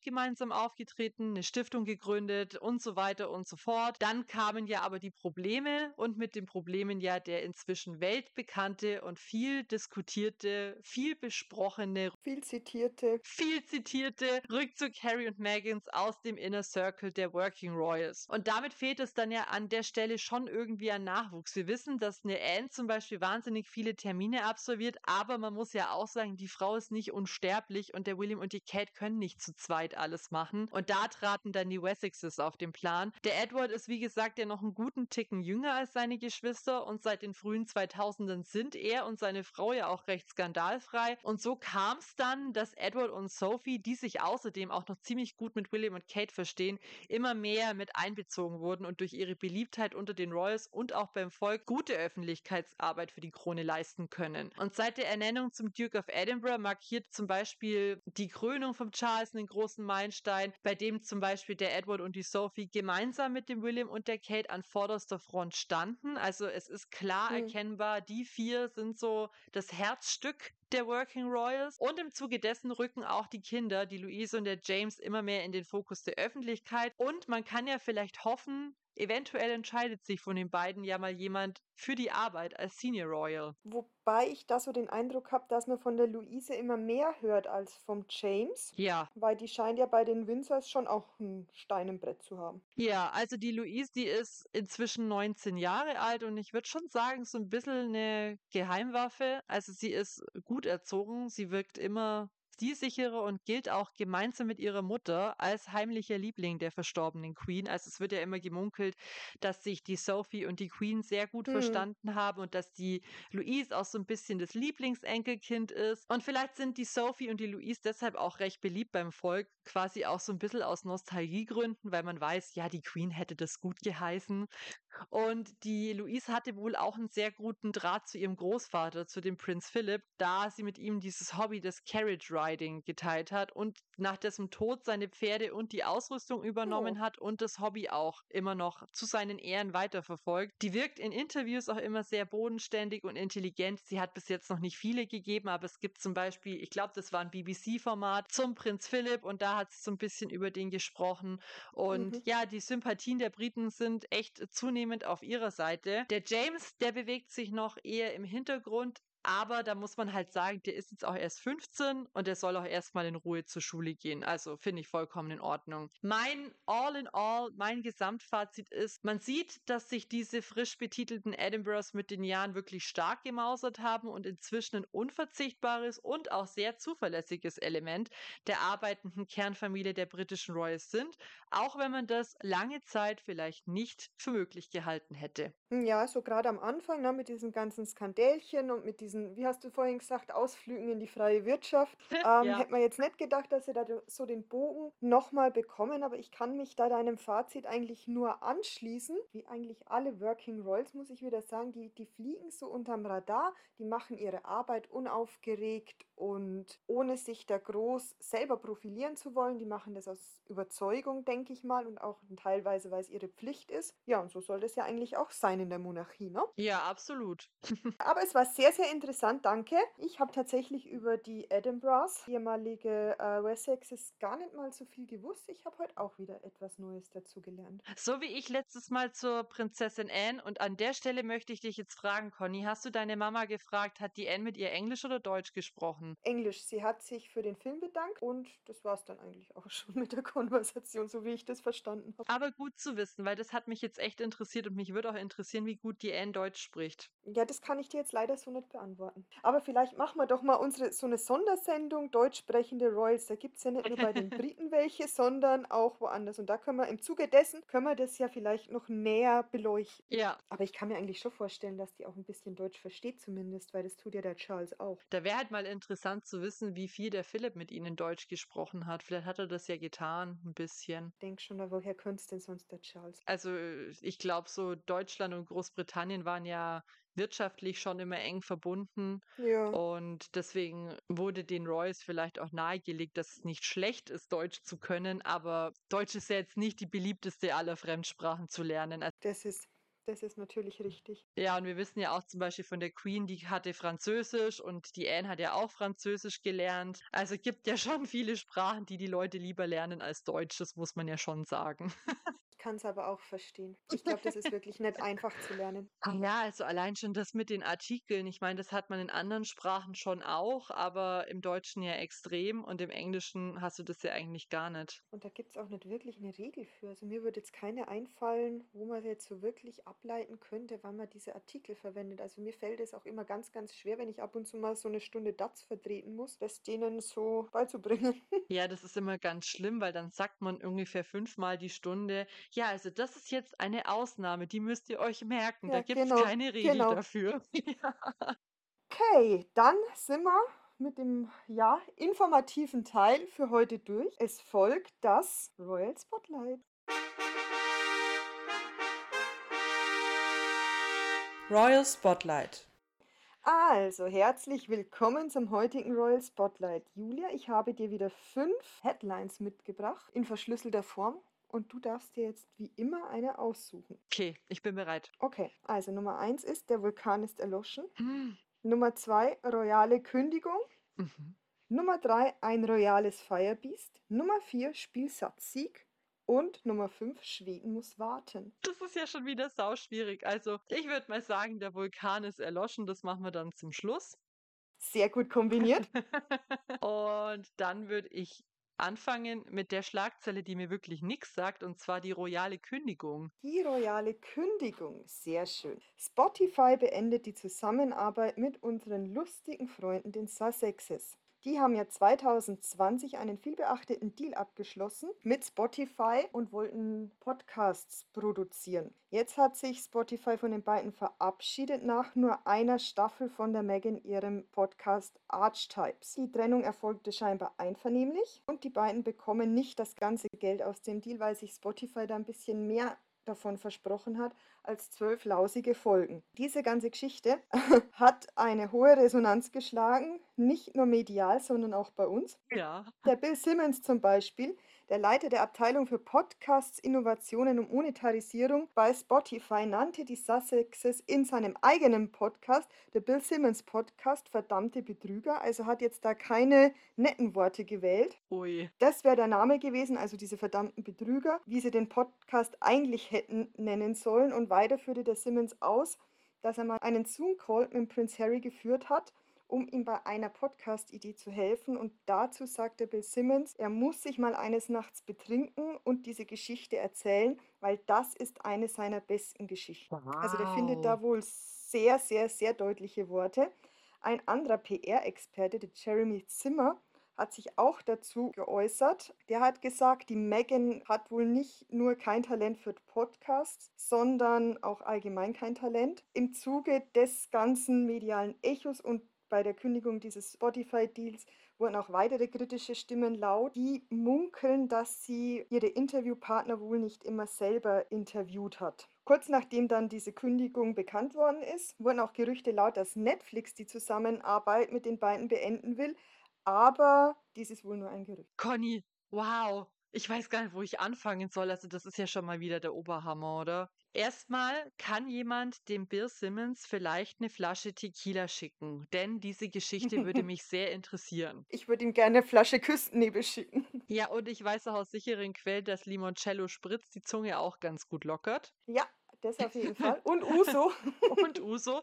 gemeinsam aufgetreten, eine Stiftung gegründet und so weiter und so fort. Dann kamen ja aber die Probleme und mit den Problemen ja der inzwischen weltbekannte und viel diskutierte, viel viel besprochene, viel zitierte, viel zitierte Rückzug Harry und Megans aus dem Inner Circle der Working Royals. Und damit fehlt es dann ja an der Stelle schon irgendwie an Nachwuchs. Wir wissen, dass eine Anne zum Beispiel wahnsinnig viele Termine absolviert, aber man muss ja auch sagen, die Frau ist nicht unsterblich und der William und die Kate können nicht zu zweit alles machen. Und da traten dann die Wessexes auf den Plan. Der Edward ist wie gesagt ja noch einen guten Ticken jünger als seine Geschwister und seit den frühen 2000ern sind er und seine Frau ja auch recht skandalfrei dabei. Und so kam es dann, dass Edward und Sophie, die sich außerdem auch noch ziemlich gut mit William und Kate verstehen, immer mehr mit einbezogen wurden und durch ihre Beliebtheit unter den Royals und auch beim Volk gute Öffentlichkeitsarbeit für die Krone leisten können. Und seit der Ernennung zum Duke of Edinburgh markiert zum Beispiel die Krönung von Charles einen großen Meilenstein, bei dem zum Beispiel der Edward und die Sophie gemeinsam mit dem William und der Kate an vorderster Front standen. Also es ist klar mhm. erkennbar, die vier sind so das Herzstück der Working Royals. Und im Zuge dessen rücken auch die Kinder, die Louise und der James, immer mehr in den Fokus der Öffentlichkeit. Und man kann ja vielleicht hoffen, Eventuell entscheidet sich von den beiden ja mal jemand für die Arbeit als Senior Royal. Wobei ich da so den Eindruck habe, dass man von der Luise immer mehr hört als vom James. Ja. Weil die scheint ja bei den Windsors schon auch ein Stein im Brett zu haben. Ja, also die Louise, die ist inzwischen 19 Jahre alt und ich würde schon sagen, so ein bisschen eine Geheimwaffe. Also sie ist gut erzogen, sie wirkt immer stilsichere und gilt auch gemeinsam mit ihrer Mutter als heimlicher Liebling der verstorbenen Queen. Also es wird ja immer gemunkelt, dass sich die Sophie und die Queen sehr gut mhm. verstanden haben und dass die Louise auch so ein bisschen das Lieblingsenkelkind ist. Und vielleicht sind die Sophie und die Louise deshalb auch recht beliebt beim Volk, quasi auch so ein bisschen aus Nostalgiegründen, weil man weiß, ja, die Queen hätte das gut geheißen. Und die Louise hatte wohl auch einen sehr guten Draht zu ihrem Großvater, zu dem Prinz Philip, da sie mit ihm dieses Hobby des Carriage Riding geteilt hat und nach dessen Tod seine Pferde und die Ausrüstung übernommen oh. hat und das Hobby auch immer noch zu seinen Ehren weiterverfolgt. Die wirkt in Interviews auch immer sehr bodenständig und intelligent. Sie hat bis jetzt noch nicht viele gegeben, aber es gibt zum Beispiel, ich glaube, das war ein BBC-Format zum Prinz Philip und da hat sie so ein bisschen über den gesprochen. Und mhm. ja, die Sympathien der Briten sind echt zunehmend auf ihrer Seite. Der James, der bewegt sich noch eher im Hintergrund, aber da muss man halt sagen, der ist jetzt auch erst 15 und der soll auch erstmal in Ruhe zur Schule gehen. Also finde ich vollkommen in Ordnung. Mein All in All, mein Gesamtfazit ist, man sieht, dass sich diese frisch betitelten Edinburghs mit den Jahren wirklich stark gemausert haben und inzwischen ein unverzichtbares und auch sehr zuverlässiges Element der arbeitenden Kernfamilie der britischen Royals sind, auch wenn man das lange Zeit vielleicht nicht für möglich gehalten hätte. Ja, so gerade am Anfang, ne, mit diesen ganzen Skandälchen und mit diesen diesen, wie hast du vorhin gesagt, Ausflügen in die freie Wirtschaft. Ähm, ja. Hätte man jetzt nicht gedacht, dass sie da so den Bogen nochmal bekommen, aber ich kann mich da deinem Fazit eigentlich nur anschließen. Wie eigentlich alle Working Royals, muss ich wieder sagen, die, die fliegen so unterm Radar, die machen ihre Arbeit unaufgeregt und ohne sich da groß selber profilieren zu wollen. Die machen das aus Überzeugung, denke ich mal, und auch teilweise, weil es ihre Pflicht ist. Ja, und so soll das ja eigentlich auch sein in der Monarchie, ne? Ja, absolut. aber es war sehr, sehr interessant interessant, danke. Ich habe tatsächlich über die Edinburghs, ehemalige äh, Wessexes, gar nicht mal so viel gewusst. Ich habe heute auch wieder etwas Neues dazugelernt. So wie ich letztes Mal zur Prinzessin Anne. Und an der Stelle möchte ich dich jetzt fragen, Conny, hast du deine Mama gefragt, hat die Anne mit ihr Englisch oder Deutsch gesprochen? Englisch. Sie hat sich für den Film bedankt und das war es dann eigentlich auch schon mit der Konversation, so wie ich das verstanden habe. Aber gut zu wissen, weil das hat mich jetzt echt interessiert und mich würde auch interessieren, wie gut die Anne Deutsch spricht. Ja, das kann ich dir jetzt leider so nicht beantworten. Aber vielleicht machen wir doch mal unsere so eine Sondersendung deutsch sprechende Royals. Da gibt es ja nicht nur bei den Briten welche, sondern auch woanders. Und da können wir im Zuge dessen, können wir das ja vielleicht noch näher beleuchten. Ja, Aber ich kann mir eigentlich schon vorstellen, dass die auch ein bisschen Deutsch versteht zumindest, weil das tut ja der Charles auch. da wäre halt mal interessant zu wissen, wie viel der Philipp mit ihnen Deutsch gesprochen hat. Vielleicht hat er das ja getan, ein bisschen. Denk schon, na, woher könnte es denn sonst der Charles? Also ich glaube, so Deutschland und Großbritannien waren ja wirtschaftlich schon immer eng verbunden. Ja. Und deswegen wurde den Royals vielleicht auch nahegelegt, dass es nicht schlecht ist, Deutsch zu können, aber Deutsch ist ja jetzt nicht die beliebteste aller Fremdsprachen zu lernen. Also, Das ist, das ist natürlich richtig. ja, und wir wissen ja auch zum Beispiel von der Queen, die hatte Französisch und die Anne hat ja auch Französisch gelernt. Also gibt ja schon viele Sprachen, die die Leute lieber lernen als Deutsch, das muss man ja schon sagen. Ich kann es aber auch verstehen. Ich glaube, das ist wirklich nicht einfach zu lernen. Ah Ja, also allein schon das mit den Artikeln. Ich meine, das hat man in anderen Sprachen schon auch, aber im Deutschen ja extrem und im Englischen hast du das ja eigentlich gar nicht. Und da gibt es auch nicht wirklich eine Regel für. Also mir würde jetzt keine einfallen, wo man jetzt so wirklich ableiten könnte, wann man diese Artikel verwendet. Also mir fällt es auch immer ganz, ganz schwer, wenn ich ab und zu mal so eine Stunde DATS vertreten muss, das denen so beizubringen. Ja, das ist immer ganz schlimm, weil dann sagt man ungefähr fünfmal die Stunde, ja, also das ist jetzt eine Ausnahme, die müsst ihr euch merken. Da Ja, gibt es genau, keine Regel genau. dafür. Ja. Okay, dann sind wir mit dem ja informativen Teil für heute durch. Es folgt das Royal Spotlight. Royal Spotlight. Also, herzlich willkommen zum heutigen Royal Spotlight. Julia, ich habe dir wieder fünf Headlines mitgebracht in verschlüsselter Form und du darfst dir jetzt wie immer eine aussuchen. Okay, ich bin bereit. Okay, also Nummer eins ist, der Vulkan ist erloschen. Hm. Nummer zwei, royale Kündigung. Mhm. Nummer drei, ein royales Firebeast. Nummer vier, Spielsatzsieg. Und Nummer fünf, Schweden muss warten. Das ist ja schon wieder sauschwierig. Also, ich würde mal sagen, der Vulkan ist erloschen. Das machen wir dann zum Schluss. Sehr gut kombiniert. Und dann würde ich anfangen mit der Schlagzeile, die mir wirklich nichts sagt, und zwar die royale Kündigung. Die royale Kündigung, sehr schön. Spotify beendet die Zusammenarbeit mit unseren lustigen Freunden, den Sussexes. Die haben ja 2020 einen vielbeachteten Deal abgeschlossen mit Spotify und wollten Podcasts produzieren. Jetzt hat sich Spotify von den beiden verabschiedet nach nur einer Staffel von der Megan ihrem Podcast Archetypes. Die Trennung erfolgte scheinbar einvernehmlich und die beiden bekommen nicht das ganze Geld aus dem Deal, weil sich Spotify da ein bisschen mehr davon versprochen hat als zwölf lausige Folgen. Diese ganze Geschichte hat eine hohe Resonanz geschlagen, nicht nur medial, sondern auch bei uns. Ja. Der Bill Simmons zum Beispiel, der Leiter der Abteilung für Podcasts, Innovationen und Monetarisierung bei Spotify, nannte die Sussexes in seinem eigenen Podcast, der Bill Simmons Podcast, verdammte Betrüger. Also hat jetzt da keine netten Worte gewählt. Ui. Das wäre der Name gewesen, also diese verdammten Betrüger, wie sie den Podcast eigentlich hätten nennen sollen. Und weiter führte der Simmons aus, dass er mal einen Zoom-Call mit Prince Harry geführt hat, um ihm bei einer Podcast-Idee zu helfen. Und dazu sagte Bill Simmons, er muss sich mal eines Nachts betrinken und diese Geschichte erzählen, weil das ist eine seiner besten Geschichten. Also der findet da wohl sehr, sehr, sehr deutliche Worte. Ein anderer PR-Experte, der Jeremy Zimmer, hat sich auch dazu geäußert. Der hat gesagt, die Megan hat wohl nicht nur kein Talent für Podcasts, sondern auch allgemein kein Talent. Im Zuge des ganzen medialen Echos und bei der Kündigung dieses Spotify-Deals wurden auch weitere kritische Stimmen laut, die munkeln, dass sie ihre Interviewpartner wohl nicht immer selber interviewt hat. Kurz nachdem dann diese Kündigung bekannt worden ist, wurden auch Gerüchte laut, dass Netflix die Zusammenarbeit mit den beiden beenden will. Aber dies ist wohl nur ein Gerücht. Conny, wow. Ich weiß gar nicht, wo ich anfangen soll. Also, das ist ja schon mal wieder der Oberhammer, oder? Erstmal kann jemand dem Bill Simmons vielleicht eine Flasche Tequila schicken, denn diese Geschichte würde mich sehr interessieren. Ich würde ihm gerne eine Flasche Küstennebel schicken. Ja, und ich weiß auch aus sicheren Quellen, dass Limoncello Spritz die Zunge auch ganz gut lockert. Ja, das auf jeden Fall. Und Uso. Und Uso.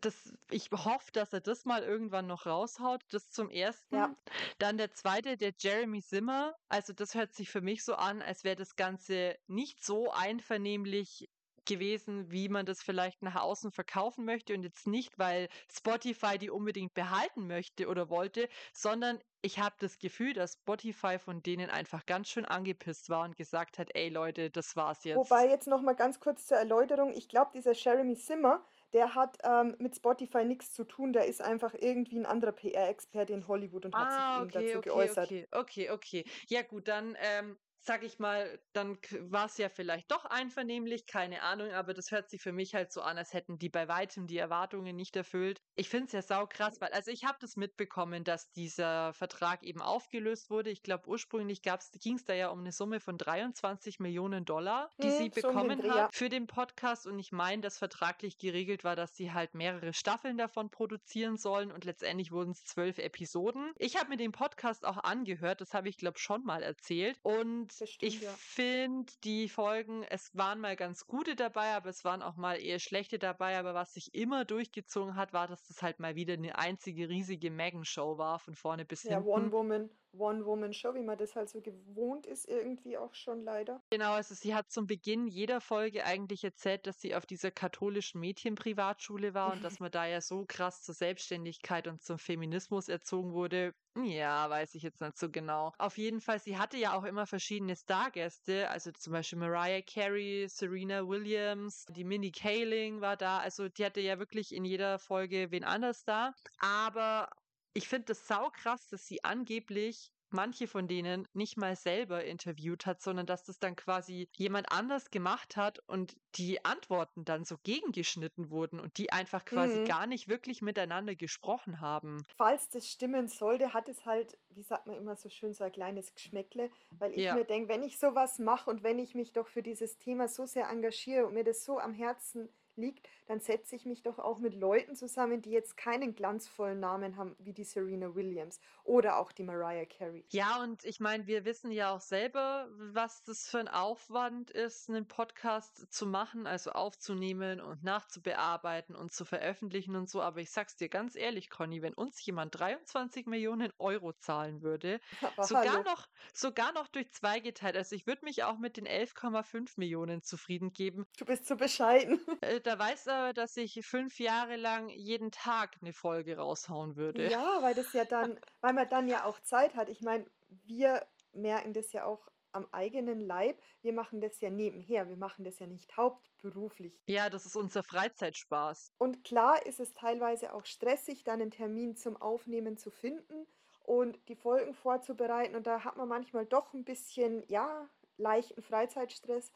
Das, ich hoffe, dass er das mal irgendwann noch raushaut. Das zum ersten. Ja. Dann der zweite, der Jeremy Simmer. Also, das hört sich für mich so an, als wäre das Ganze nicht so einvernehmlich gewesen, wie man das vielleicht nach außen verkaufen möchte und jetzt nicht, weil Spotify die unbedingt behalten möchte oder wollte, sondern ich habe das Gefühl, dass Spotify von denen einfach ganz schön angepisst war und gesagt hat, ey Leute, das war's jetzt. Wobei jetzt noch mal ganz kurz zur Erläuterung, ich glaube, dieser Jeremy Simmer, der hat ähm, mit Spotify nichts zu tun, der ist einfach irgendwie ein anderer PR-Experte in Hollywood und hat Ah, sich eben okay, dazu okay, geäußert. okay, okay, okay. Ja gut, dann ähm, sag ich mal, dann war es ja vielleicht doch einvernehmlich, keine Ahnung, aber das hört sich für mich halt so an, als hätten die bei weitem die Erwartungen nicht erfüllt. Ich finde es ja saukrass, weil, also ich habe das mitbekommen, dass dieser Vertrag eben aufgelöst wurde. Ich glaube, ursprünglich ging es da ja um eine Summe von 23 Millionen Dollar, die Hm, sie so bekommen Dreh, hat für den Podcast. Und ich meine, dass vertraglich geregelt war, dass sie halt mehrere Staffeln davon produzieren sollen und letztendlich wurden es zwölf Episoden. Ich habe mir den Podcast auch angehört, das habe ich glaube schon mal erzählt. Und Das stimmt, ich ja. finde die Folgen, es waren mal ganz gute dabei, aber es waren auch mal eher schlechte dabei. Aber was sich immer durchgezogen hat, war, dass das halt mal wieder eine einzige riesige Megan-Show war, von vorne bis Ja, hinten. One-Woman, One-Woman-Show, wie man das halt so gewohnt ist, irgendwie auch schon leider. Genau, also sie hat zum Beginn jeder Folge eigentlich erzählt, dass sie auf dieser katholischen Mädchenprivatschule war und dass man da ja so krass zur Selbstständigkeit und zum Feminismus erzogen wurde. Ja, weiß ich jetzt nicht so genau. Auf jeden Fall, sie hatte ja auch immer verschiedene Stargäste, also zum Beispiel Mariah Carey, Serena Williams, die Minnie Kaling war da. Also die hatte ja wirklich in jeder Folge wen anders da. Aber ich finde das saukrass, dass sie angeblich manche von denen nicht mal selber interviewt hat, sondern dass das dann quasi jemand anders gemacht hat und die Antworten dann so gegengeschnitten wurden und die einfach quasi Mhm. gar nicht wirklich miteinander gesprochen haben. Falls das stimmen sollte, hat es halt, wie sagt man immer so schön, so ein kleines Geschmäckle, weil ich Ja. mir denke, wenn ich sowas mache und wenn ich mich doch für dieses Thema so sehr engagiere und mir das so am Herzen liegt, dann setze ich mich doch auch mit Leuten zusammen, die jetzt keinen glanzvollen Namen haben, wie die Serena Williams oder auch die Mariah Carey. Ja, und ich meine, wir wissen ja auch selber, was das für ein Aufwand ist, einen Podcast zu machen, also aufzunehmen und nachzubearbeiten und zu veröffentlichen und so. Aber ich sag's dir ganz ehrlich, Conny, wenn uns jemand 23 Millionen Euro zahlen würde, Aber sogar hallo. noch, sogar noch durch zwei geteilt, also ich würde mich auch mit den 11,5 Millionen zufrieden geben. Du bist zu bescheiden. Äh, da weißt du aber, dass ich fünf Jahre lang jeden Tag eine Folge raushauen würde. Ja, weil das ja dann, weil man dann ja auch Zeit hat. Ich meine, wir merken das ja auch am eigenen Leib. Wir machen das ja nebenher. Wir machen das ja nicht hauptberuflich. Ja, das ist unser Freizeitspaß. Und klar ist es teilweise auch stressig, dann einen Termin zum Aufnehmen zu finden und die Folgen vorzubereiten. Und da hat man manchmal doch ein bisschen, ja, leichten Freizeitstress.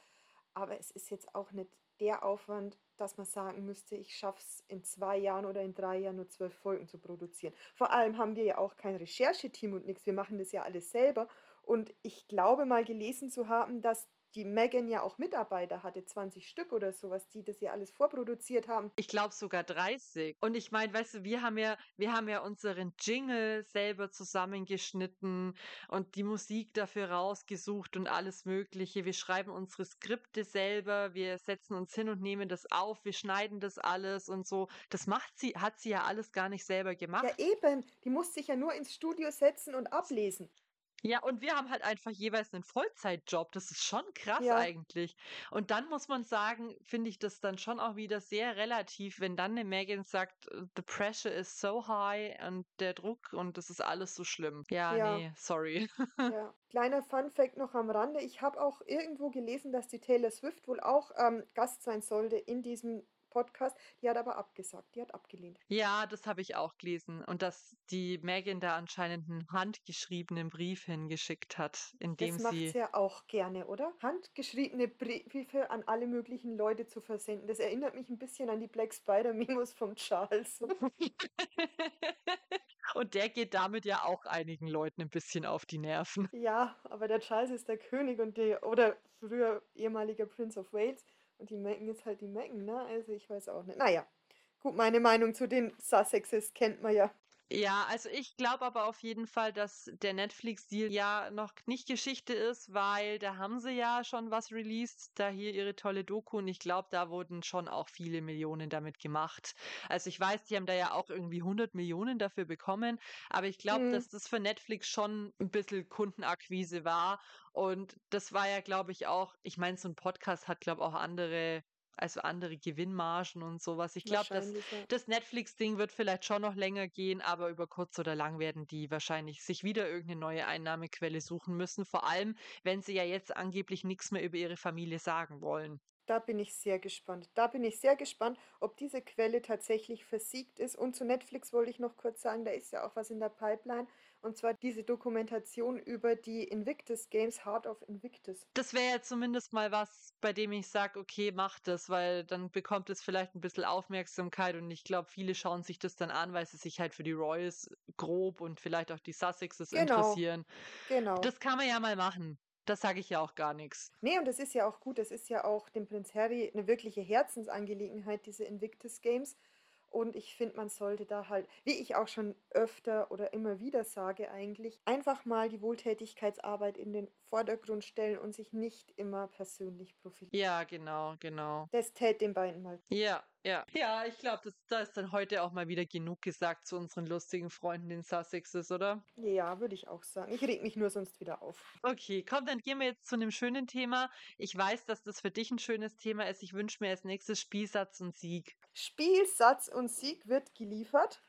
Aber es ist jetzt auch nicht der Aufwand, dass man sagen müsste, ich schaffe es in zwei Jahren oder in drei Jahren nur zwölf Folgen zu produzieren. Vor allem haben wir ja auch kein Rechercheteam und nichts. Wir machen das ja alles selber. Und ich glaube mal gelesen zu haben, dass die Megan ja auch Mitarbeiter hatte, 20 Stück oder sowas, die das ja alles vorproduziert haben. Ich glaube sogar 30. Und ich meine, weißt du, wir haben ja, wir haben ja unseren Jingle selber zusammengeschnitten und die Musik dafür rausgesucht und alles Mögliche. Wir schreiben unsere Skripte selber, wir setzen uns hin und nehmen das auf, wir schneiden das alles und so. Das macht sie, hat sie ja alles gar nicht selber gemacht. Ja, eben. Die muss sich ja nur ins Studio setzen und ablesen. Ja, und wir haben halt einfach jeweils einen Vollzeitjob. Das ist schon krass Ja. eigentlich. Und dann muss man sagen, finde ich das dann schon auch wieder sehr relativ, wenn dann eine Megan sagt, äh, the pressure is so high und der Druck und das ist alles so schlimm. Ja, Ja. nee, sorry. Ja. Kleiner Fun-Fact noch am Rande. Ich habe auch irgendwo gelesen, dass die Taylor Swift wohl auch ähm, Gast sein sollte in diesem Podcast. Die hat aber abgesagt. Die hat abgelehnt. Ja, das habe ich auch gelesen. Und dass die Megan da anscheinend einen handgeschriebenen Brief hingeschickt hat, in dem Das macht sie sie ja auch gerne, oder? Handgeschriebene Briefe an alle möglichen Leute zu versenden. Das erinnert mich ein bisschen an die Black Spider-Memos vom Charles. Und der geht damit ja auch einigen Leuten ein bisschen auf die Nerven. Ja, aber der Charles ist der König und die, oder früher ehemaliger Prince of Wales und die Megan ist halt die Megan, ne? Also ich weiß auch nicht. Naja, gut, meine Meinung zu den Sussexes kennt man ja. Ja, also ich glaube aber auf jeden Fall, dass der Netflix-Deal ja noch nicht Geschichte ist, weil da haben sie ja schon was released, da hier ihre tolle Doku und ich glaube, da wurden schon auch viele Millionen damit gemacht. Also ich weiß, die haben da ja auch irgendwie 100 Millionen dafür bekommen, aber ich glaube, Hm. dass das für Netflix schon ein bisschen Kundenakquise war und das war ja, glaube ich, auch, ich meine, so ein Podcast hat, glaube ich, auch andere also andere Gewinnmargen und sowas. Ich glaube, ja. das Netflix-Ding wird vielleicht schon noch länger gehen, aber über kurz oder lang werden die wahrscheinlich sich wieder irgendeine neue Einnahmequelle suchen müssen. Vor allem, wenn sie ja jetzt angeblich nichts mehr über ihre Familie sagen wollen. Da bin ich sehr gespannt. Da bin ich sehr gespannt, ob diese Quelle tatsächlich versiegt ist. Und zu Netflix wollte ich noch kurz sagen, da ist ja auch was in der Pipeline. Und zwar diese Dokumentation über die Invictus Games, Heart of Invictus. Das wäre ja zumindest mal was, bei dem ich sage, okay, mach das, weil dann bekommt es vielleicht ein bisschen Aufmerksamkeit und ich glaube, viele schauen sich das dann an, weil sie sich halt für die Royals grob und vielleicht auch die Sussexes Genau. interessieren. Genau. Das kann man ja mal machen. Das sage ich ja auch gar nichts. Nee, und das ist ja auch gut. Das ist ja auch dem Prinz Harry eine wirkliche Herzensangelegenheit, diese Invictus Games. Und ich finde, man sollte da halt, wie ich auch schon öfter oder immer wieder sage eigentlich, einfach mal die Wohltätigkeitsarbeit in den Vordergrund stellen und sich nicht immer persönlich profilieren. Ja, genau, genau. Das tät den beiden mal. Ja, ja. Ja, ich glaube, da ist dann heute auch mal wieder genug gesagt zu unseren lustigen Freunden, den Sussexes, oder? Ja, würde ich auch sagen. Ich reg mich nur sonst wieder auf. Okay, komm, dann gehen wir jetzt zu einem schönen Thema. Ich weiß, dass das für dich ein schönes Thema ist. Ich wünsche mir als nächstes Spielsatz und Sieg. Spiel, Satz und Sieg wird geliefert.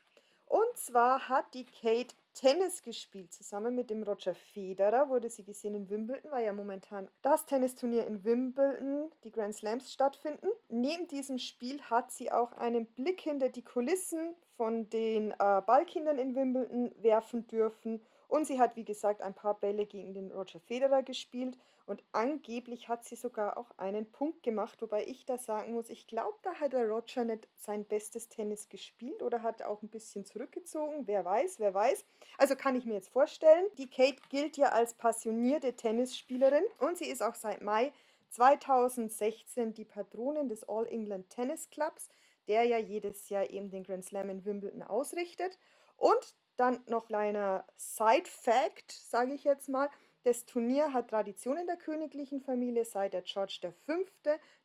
Und zwar hat die Kate Tennis gespielt. Zusammen mit dem Roger Federer wurde sie gesehen in Wimbledon, weil ja momentan das Tennisturnier in Wimbledon, die Grand Slams stattfinden. Neben diesem Spiel hat sie auch einen Blick hinter die Kulissen von den äh, Ballkindern in Wimbledon werfen dürfen. Und sie hat, wie gesagt, ein paar Bälle gegen den Roger Federer gespielt. Und angeblich hat sie sogar auch einen Punkt gemacht, wobei ich da sagen muss, ich glaube, da hat der Roger nicht sein bestes Tennis gespielt oder hat auch ein bisschen zurückgezogen. Wer weiß, wer weiß. Also kann ich mir jetzt vorstellen. Die Kate gilt ja als passionierte Tennisspielerin und sie ist auch seit Mai 2016 die Patronin des All England Tennis Clubs, der ja jedes Jahr eben den Grand Slam in Wimbledon ausrichtet. Und dann noch kleiner Side-Fact, sage ich jetzt mal. Das Turnier hat Tradition in der königlichen Familie, seit der George V.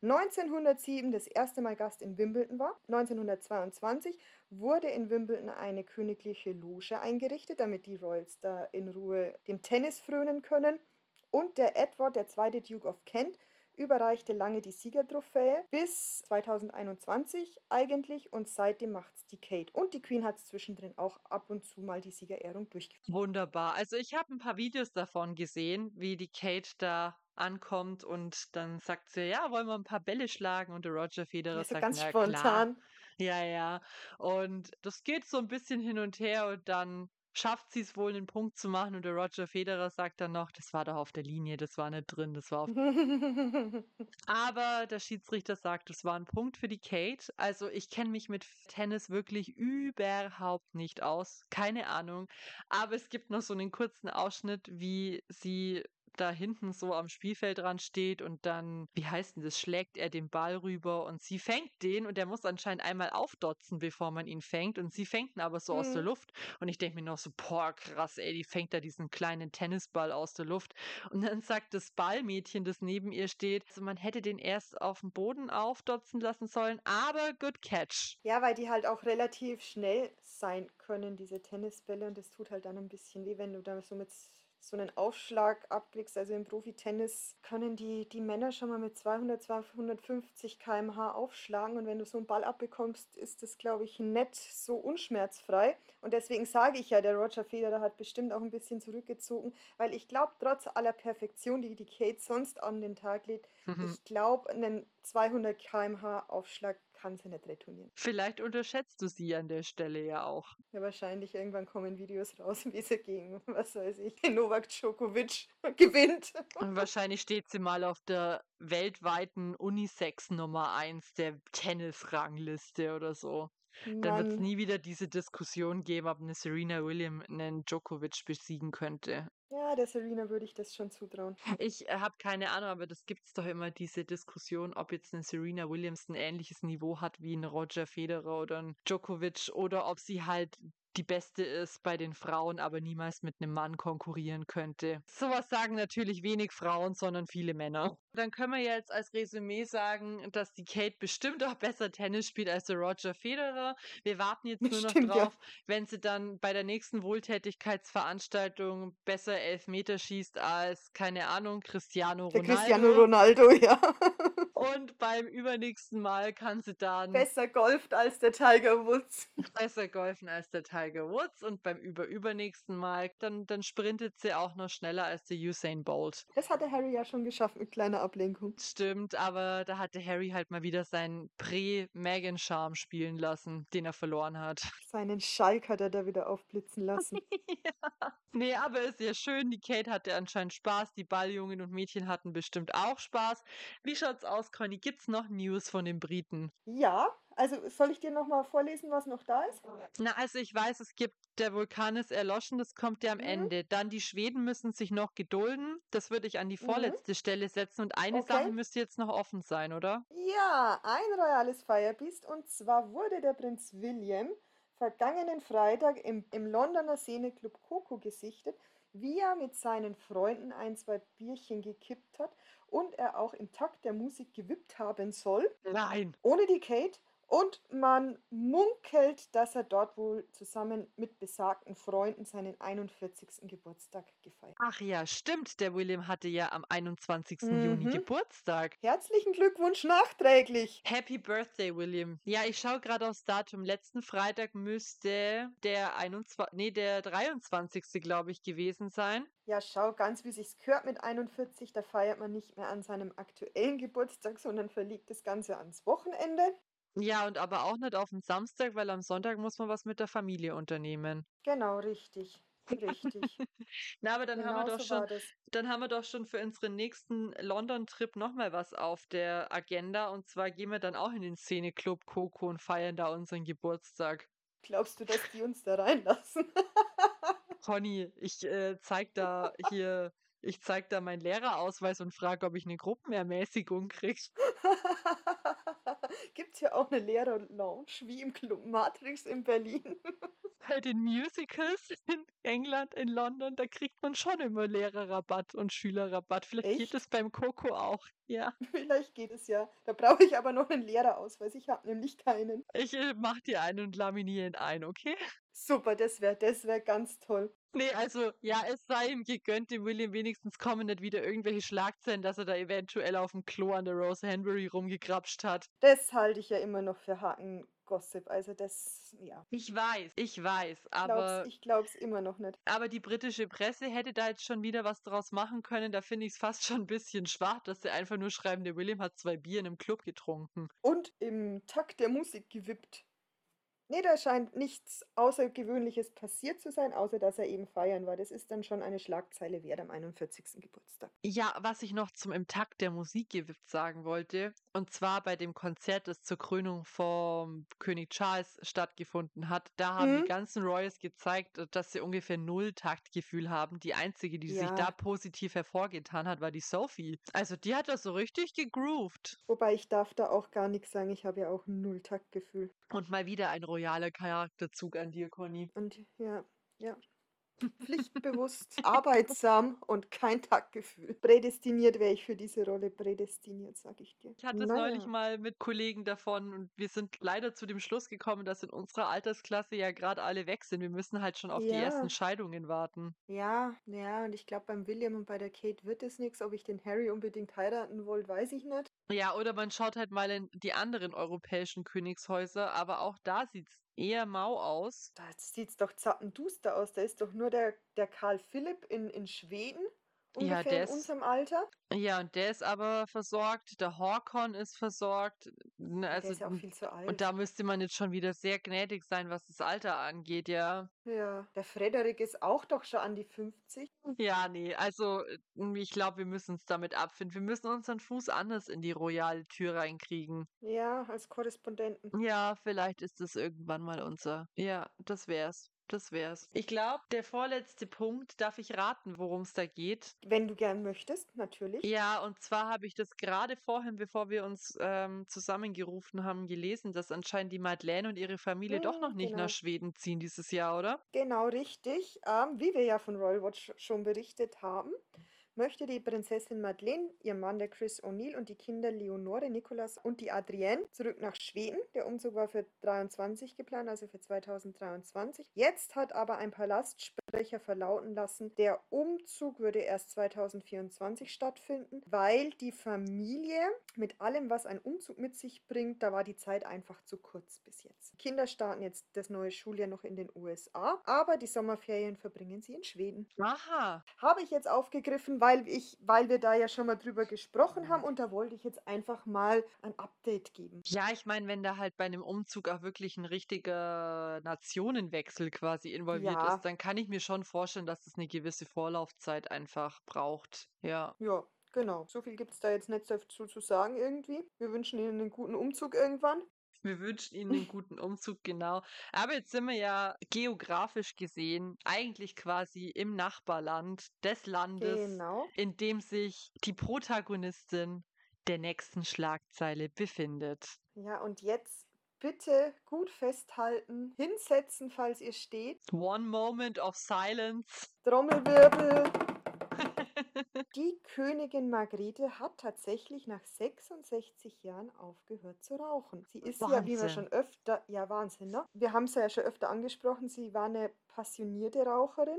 1907 das erste Mal Gast in Wimbledon war. 1922 wurde in Wimbledon eine königliche Loge eingerichtet, damit die Royals da in Ruhe dem Tennis frönen können. Und der Edward, der zweite Duke of Kent, überreichte lange die Siegertrophäe bis 2021 eigentlich und seitdem macht es die Kate. Und die Queen hat zwischendrin auch ab und zu mal die Siegerehrung durchgeführt. Wunderbar. Also ich habe ein paar Videos davon gesehen, wie die Kate da ankommt und dann sagt sie, ja, wollen wir ein paar Bälle schlagen und der Roger Federer Ja, so sagt, ganz na klar. spontan. Ja, ja. Und das geht so ein bisschen hin und her und dann schafft sie es wohl, einen Punkt zu machen und der Roger Federer sagt dann noch, das war doch auf der Linie, das war nicht drin, das war auf aber der Schiedsrichter sagt, es war ein Punkt für die Kate. Also ich kenne mich mit Tennis wirklich überhaupt nicht aus. Keine Ahnung. Aber es gibt noch so einen kurzen Ausschnitt, wie sie da hinten so am Spielfeldrand steht und dann, wie heißt denn das, schlägt er den Ball rüber und sie fängt den und der muss anscheinend einmal aufdotzen, bevor man ihn fängt und sie fängt ihn aber so aus der Mhm. Luft und ich denke mir noch so, boah, krass, ey, die fängt da diesen kleinen Tennisball aus der Luft und dann sagt das Ballmädchen, das neben ihr steht, also man hätte den erst auf dem Boden aufdotzen lassen sollen, aber good catch. Ja, weil die halt auch relativ schnell sein können, diese Tennisbälle. Und das tut halt dann ein bisschen weh, wenn du da so mit so einen Aufschlag abkriegst. Also im Profitennis können die, die Männer schon mal mit 200, 250 km/h aufschlagen. Und wenn du so einen Ball abbekommst, ist das, glaube ich, nicht so unschmerzfrei. Und deswegen sage ich ja, der Roger Federer hat bestimmt auch ein bisschen zurückgezogen, weil ich glaube, trotz aller Perfektion, die die Kate sonst an den Tag legt, Mhm. ich glaube, einen 200 km/h Aufschlag kann sie nicht retournieren. Vielleicht unterschätzt du sie an der Stelle ja auch. Ja, wahrscheinlich irgendwann kommen Videos raus, wie sie gegen, was weiß ich, Novak Djokovic gewinnt. Und wahrscheinlich steht sie mal auf der weltweiten Unisex Nummer 1 der Tennis-Rangliste oder so. Dann wird es nie wieder diese Diskussion geben, ob eine Serena Williams einen Djokovic besiegen könnte. Ja, der Serena würde ich das schon zutrauen. Ich äh, habe keine Ahnung, aber das gibt es doch immer diese Diskussion, ob jetzt eine Serena Williams ein ähnliches Niveau hat wie ein Roger Federer oder ein Djokovic oder ob sie halt die Beste ist bei den Frauen, aber niemals mit einem Mann konkurrieren könnte. Sowas sagen natürlich wenig Frauen, sondern viele Männer. Dann können wir jetzt als Resümee sagen, dass die Kate bestimmt auch besser Tennis spielt als der Roger Federer. Wir warten jetzt nur noch Stimmt, ja. drauf, wenn sie dann bei der nächsten Wohltätigkeitsveranstaltung besser Elfmeter schießt als, keine Ahnung, Cristiano Der Ronaldo. Cristiano Ronaldo, ja. Und beim übernächsten Mal kann sie dann Besser golft als der Tiger Woods. besser golfen als der Tiger Woods und beim überübernächsten Mal dann, dann sprintet sie auch noch schneller als der Usain Bolt. Das hatte Harry ja schon geschafft mit kleiner Ablenkung. Stimmt, aber da hatte Harry halt mal wieder seinen Prä-Megan-Charme spielen lassen, den er verloren hat. Seinen Schalk hat er da wieder aufblitzen lassen. ja. Nee, aber ist ja schön. Die Kate hatte anscheinend Spaß. Die Balljungen und Mädchen hatten bestimmt auch Spaß. Wie schaut's aus, Conny? Gibt's noch News von den Briten? Ja, also soll ich dir nochmal vorlesen, was noch da ist? Na, also ich weiß, es gibt, der Vulkan ist erloschen, das kommt ja am Mhm. Ende. Dann die Schweden müssen sich noch gedulden. Das würde ich an die Mhm. vorletzte Stelle setzen. Und eine Okay. Sache müsste jetzt noch offen sein, oder? Ja, ein royales Firebeast und zwar wurde der Prinz William vergangenen Freitag im, im Londoner Szeneclub Coco gesichtet, wie er mit seinen Freunden ein, zwei Bierchen gekippt hat und er auch im Takt der Musik gewippt haben soll, Nein. ohne die Kate. Und man munkelt, dass er dort wohl zusammen mit besagten Freunden seinen 41. Geburtstag gefeiert hat. Ach ja, stimmt. Der William hatte ja am 21. Juni Mhm. Geburtstag. Herzlichen Glückwunsch nachträglich! Happy Birthday, William. Ja, ich schaue gerade aufs Datum. Letzten Freitag müsste der 21, nee, der 23. glaube ich gewesen sein. Ja, schau, ganz wie sich's gehört mit 41, da feiert man nicht mehr an seinem aktuellen Geburtstag, sondern verlegt das Ganze ans Wochenende. Ja, und aber auch nicht auf den Samstag, weil am Sonntag muss man was mit der Familie unternehmen. Genau, richtig. Richtig. Na, aber dann haben wir genau doch so schon, dann haben wir doch schon für unseren nächsten London-Trip nochmal was auf der Agenda. Und zwar gehen wir dann auch in den Szeneclub Coco und feiern da unseren Geburtstag. Glaubst du, dass die uns da reinlassen? Conny, ich äh, zeig da hier, ich zeig da meinen Lehrerausweis und frage, ob ich eine Gruppenermäßigung krieg. Gibt's ja auch eine Lehrer-Lounge wie im Club Matrix in Berlin. Bei den Musicals in England, in London, da kriegt man schon immer Lehrerrabatt und Schülerrabatt. Vielleicht geht Echt? es beim Coco auch. Ja, Vielleicht geht es ja. Da brauche ich aber noch einen Lehrerausweis. Ich habe nämlich keinen. ich äh, mach dir einen und laminiere ihn ein, okay? Super, das wäre das wär ganz toll. Nee, also, ja, es sei ihm gegönnt, dem William wenigstens kommen nicht wieder irgendwelche Schlagzeilen, dass er da eventuell auf dem Klo an der Rose Henbury rumgegrapscht hat. Das halte ich ja immer noch für Haken-Gossip. Also das, ja. Ich weiß, ich weiß, Glaub's, aber, ich glaub's immer noch nicht. aber die britische Presse hätte da jetzt schon wieder was draus machen können. Da finde ich es fast schon ein bisschen schwach, dass sie einfach nur schreiben, der William hat zwei Bier in einem Club getrunken. Und im Takt der Musik gewippt. Nee, da scheint nichts Außergewöhnliches passiert zu sein, außer dass er eben feiern war. Das ist dann schon eine Schlagzeile wert am 41. Geburtstag. Ja, was ich noch zum im Takt der Musik gewippt sagen wollte, und zwar bei dem Konzert, das zur Krönung vom König Charles stattgefunden hat, da haben die Mhm. ganzen Royals gezeigt, äh, dass sie ungefähr null Taktgefühl haben. Die einzige, die sich Ja. da positiv hervorgetan hat, war die Sophie. Also die hat das so richtig gegroovt. Wobei ich darf da auch gar nichts sagen. Ich habe ja auch ein Null-Taktgefühl. Und mal wieder ein royaler Charakterzug an dir, Conny. Und ja, ja. Pflichtbewusst, arbeitsam und kein Taktgefühl. Prädestiniert wäre ich für diese Rolle. Prädestiniert, sag ich dir. Ich hatte es Naja. neulich mal mit Kollegen davon und wir sind leider zu dem Schluss gekommen, dass in unserer Altersklasse ja gerade alle weg sind. Wir müssen halt schon auf die Ja. ersten Scheidungen warten. Ja, ja, und ich glaube, beim William und bei der Kate wird es nichts. Ob ich den Harry unbedingt heiraten wollte, weiß ich nicht. Ja, oder man schaut halt mal in die anderen europäischen Königshäuser, aber auch da sieht's eher mau aus. Da sieht's doch zappenduster aus. Da ist doch nur der, der Karl Philipp in, in Schweden ungefähr der in ist unserem Alter. Ja, und der ist aber versorgt, der Horkon ist versorgt. Ne, Der also, ist ja auch viel zu und alt. da müsste man jetzt schon wieder sehr gnädig sein, was das Alter angeht, ja. Ja, der Frederik ist auch doch schon an die 50. Ja, ne, also, hm, ich glaube, wir müssen uns damit abfinden. Wir müssen unseren Fuß anders in die royale Tür reinkriegen. Ja, als Korrespondenten. Ja, vielleicht ist das irgendwann mal unser ja, das wär's. Das wär's. Ich glaube, der vorletzte Punkt darf ich raten, worum es da geht? Wenn du gern möchtest, natürlich. Ja, und zwar habe ich das gerade vorhin, bevor wir uns, ähm, zusammengerufen haben, gelesen, dass anscheinend die Madeleine und ihre Familie doch noch Mhm, nicht nach genau. Schweden ziehen dieses Jahr, oder? Genau richtig. Ähm, wie wir ja von Royal Watch schon berichtet haben, möchte die Prinzessin Madeleine, ihr Mann der Chris O'Neill und die Kinder Leonore, Nicolas und die Adrienne zurück nach Schweden. Der Umzug war für 23 geplant, also für 2023. Jetzt hat aber ein Palastsprecher verlauten lassen, der Umzug würde erst 2024 stattfinden, weil die Familie mit allem, was ein Umzug mit sich bringt, da war die Zeit einfach zu kurz bis jetzt. Kinder starten jetzt das neue Schuljahr noch in den USA, aber die Sommerferien verbringen sie in Schweden. Aha. Habe ich jetzt aufgegriffen, weil ich, weil wir da ja schon mal drüber gesprochen haben und da wollte ich jetzt einfach mal ein Update geben. Ja, ich meine, wenn da halt bei einem Umzug auch wirklich ein richtiger Nationenwechsel quasi involviert Ja. ist, dann kann ich mir schon vorstellen, dass das eine gewisse Vorlaufzeit einfach braucht. Ja. Ja, genau. So viel gibt es da jetzt nicht dazu zu sagen irgendwie. Wir wünschen Ihnen einen guten Umzug irgendwann. Wir wünschen Ihnen einen guten Umzug, genau. Aber jetzt sind wir ja geografisch gesehen eigentlich quasi im Nachbarland des Landes, Genau. in dem sich die Protagonistin der nächsten Schlagzeile befindet. Ja, und jetzt bitte gut festhalten, hinsetzen, falls ihr steht. One moment of silence. Trommelwirbel. Die Königin Margrethe hat tatsächlich nach 66 Jahren aufgehört zu rauchen. Sie ist ja, wie wir Wahnsinn. schon öfter, ja Wahnsinn, ne? Wir haben es ja schon öfter angesprochen, sie war eine passionierte Raucherin.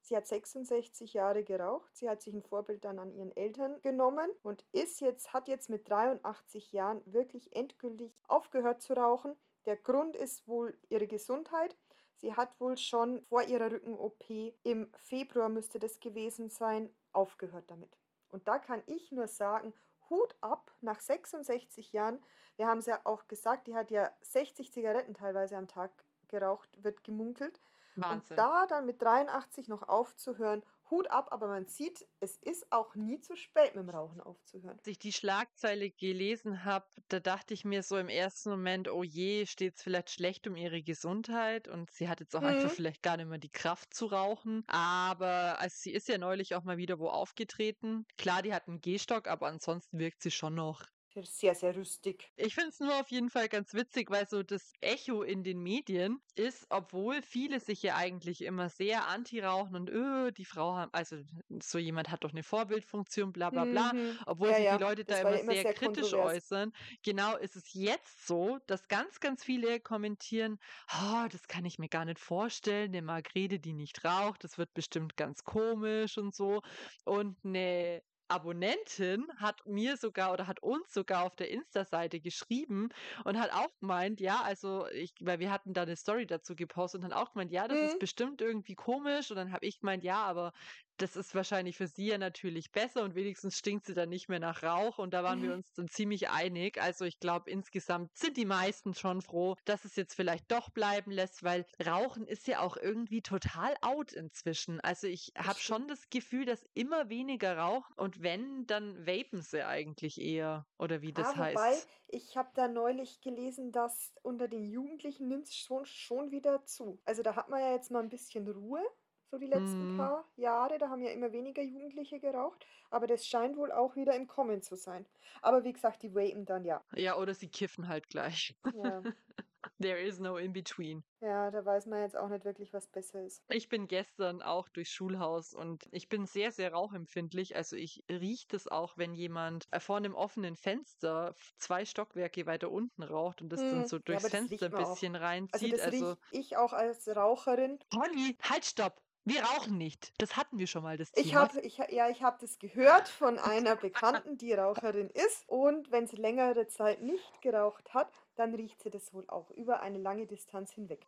Sie hat 66 Jahre geraucht. Sie hat sich ein Vorbild dann an ihren Eltern genommen und ist jetzt, hat jetzt mit 83 Jahren wirklich endgültig aufgehört zu rauchen. Der Grund ist wohl ihre Gesundheit. Sie hat wohl schon vor ihrer Rücken-OP im Februar müsste das gewesen sein, aufgehört damit. Und da kann ich nur sagen, Hut ab nach 66 Jahren. Wir haben es ja auch gesagt, die hat ja 60 Zigaretten teilweise am Tag geraucht, wird gemunkelt. Wahnsinn. Und da dann mit 83 noch aufzuhören, Hut ab, aber man sieht, es ist auch nie zu spät mit dem Rauchen aufzuhören. Als ich die Schlagzeile gelesen habe, da dachte ich mir so im ersten Moment, oh je, steht es vielleicht schlecht um ihre Gesundheit und sie hat jetzt auch einfach Mhm. vielleicht gar nicht mehr die Kraft zu rauchen. Aber also sie ist ja neulich auch mal wieder wo aufgetreten. Klar, die hat einen Gehstock, aber ansonsten wirkt sie schon noch Sehr, sehr rüstig. Ich finde es nur auf jeden Fall ganz witzig, weil so das Echo in den Medien ist, obwohl viele sich ja eigentlich immer sehr anti-rauchen und öh, die Frau haben, also so jemand hat doch eine Vorbildfunktion, bla bla bla. Mhm. Obwohl Ja, sich ja, die Leute da das war immer immer sehr, sehr kritisch äußern. Genau ist es jetzt so, dass ganz, ganz viele kommentieren, oh, das kann ich mir gar nicht vorstellen, eine Margrete, die nicht raucht, das wird bestimmt ganz komisch und so. Und eine Abonnentin hat mir sogar oder hat uns sogar auf der Insta-Seite geschrieben und hat auch gemeint, ja, also ich, weil wir hatten da eine Story dazu gepostet und hat auch gemeint, ja, das ist Mhm. bestimmt irgendwie komisch. Und dann habe ich gemeint, ja, aber das ist wahrscheinlich für sie ja natürlich besser und wenigstens stinkt sie dann nicht mehr nach Rauch. Und da waren wir uns dann ziemlich einig. Also ich glaube, insgesamt sind die meisten schon froh, dass es jetzt vielleicht doch bleiben lässt, weil Rauchen ist ja auch irgendwie total out inzwischen. Also ich habe schon das Gefühl, dass immer weniger rauchen und wenn, dann vapen sie eigentlich eher. Oder wie das Ah, wobei, heißt. ich habe da neulich gelesen, dass unter den Jugendlichen nimmt es schon, schon wieder zu. Also da hat man ja jetzt mal ein bisschen Ruhe, so die letzten Mhm. paar Jahre. Da haben ja immer weniger Jugendliche geraucht. Aber das scheint wohl auch wieder im Kommen zu sein. Aber wie gesagt, die vapen dann ja. Ja, oder sie kiffen halt gleich. Ja, There is no in between. ja da weiß man jetzt auch nicht wirklich, was besser ist. Ich bin gestern auch durchs Schulhaus und ich bin sehr, sehr rauchempfindlich. Also ich rieche das auch, wenn jemand äh, vor einem offenen Fenster zwei Stockwerke weiter unten raucht und das dann Hm, so ja, durchs das Fenster ein man auch. bisschen Also reinzieht. das Also, rieche ich auch als Raucherin. Holly, halt, stopp! Wir rauchen nicht. Das hatten wir schon mal, das Ich Thema. habe, ich, ja, ich habe das gehört von einer Bekannten, die Raucherin ist. Und wenn sie längere Zeit nicht geraucht hat, dann riecht sie das wohl auch über eine lange Distanz hinweg.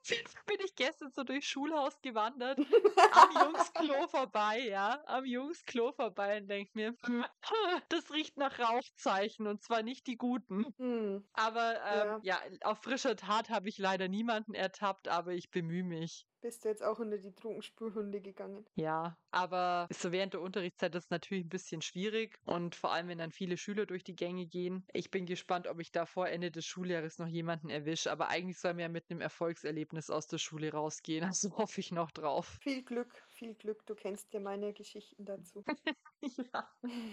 Bin ich gestern so durchs Schulhaus gewandert, am Jungsklo vorbei, ja, am Jungsklo vorbei und denk mir, das riecht nach Rauchzeichen und zwar nicht die guten. Hm. Aber ähm, ja. ja, auf frischer Tat habe ich leider niemanden ertappt, aber ich bemühe mich. Bist du jetzt auch unter die Drogenspurhunde gegangen? Ja, aber so während der Unterrichtszeit ist es natürlich ein bisschen schwierig und vor allem, wenn dann viele Schüler durch die Gänge gehen. Ich bin gespannt, ob ich da vor Ende des Schuljahres noch jemanden erwische, aber eigentlich soll man ja mit einem Erfolgserlebnis aus der Schule rausgehen, also hoffe ich noch drauf. Viel Glück, viel Glück, du kennst ja meine Geschichten dazu. ja,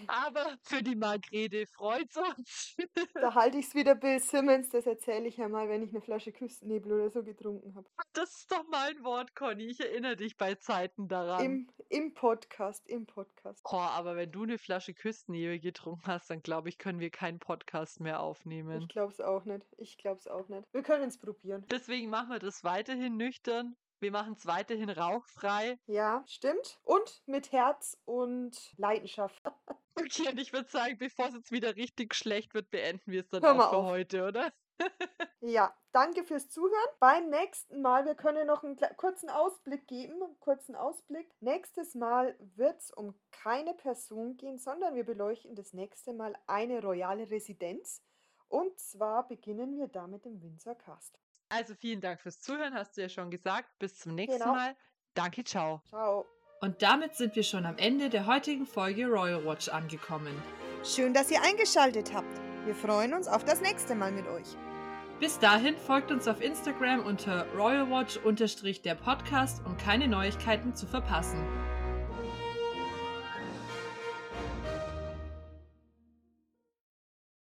aber für die Margrete freut's uns. da halte ich es wieder Bill Simmons, das erzähle ich ja mal, wenn ich eine Flasche Küstennebel oder so getrunken habe. Das ist doch mal ein Wort Wort, Conny. Ich erinnere dich bei Zeiten daran. Im, im Podcast, im Podcast. Oh, aber wenn du eine Flasche Küstennebel getrunken hast, dann glaube ich, können wir keinen Podcast mehr aufnehmen. Ich glaube es auch nicht. Ich glaube es auch nicht. Wir können es probieren. Deswegen machen wir das weiterhin nüchtern. Wir machen es weiterhin rauchfrei. Ja, stimmt. Und mit Herz und Leidenschaft. okay, und ich würde sagen, bevor es jetzt wieder richtig schlecht wird, beenden wir es dann auch für auf. heute, oder? ja, danke fürs Zuhören. Beim nächsten Mal, wir können noch einen kurzen Ausblick geben, einen kurzen Ausblick. Nächstes Mal wird es um keine Person gehen, sondern wir beleuchten das nächste Mal eine royale Residenz. Und zwar beginnen wir damit im Windsor Cast. Also vielen Dank fürs Zuhören, hast du ja schon gesagt. Bis zum nächsten genau. Mal. Danke, ciao. Ciao. Und damit sind wir schon am Ende der heutigen Folge Royal Watch angekommen. Schön, dass ihr eingeschaltet habt. Wir freuen uns auf das nächste Mal mit euch. Bis dahin folgt uns auf Instagram unter royalwatch-der Podcast, um keine Neuigkeiten zu verpassen.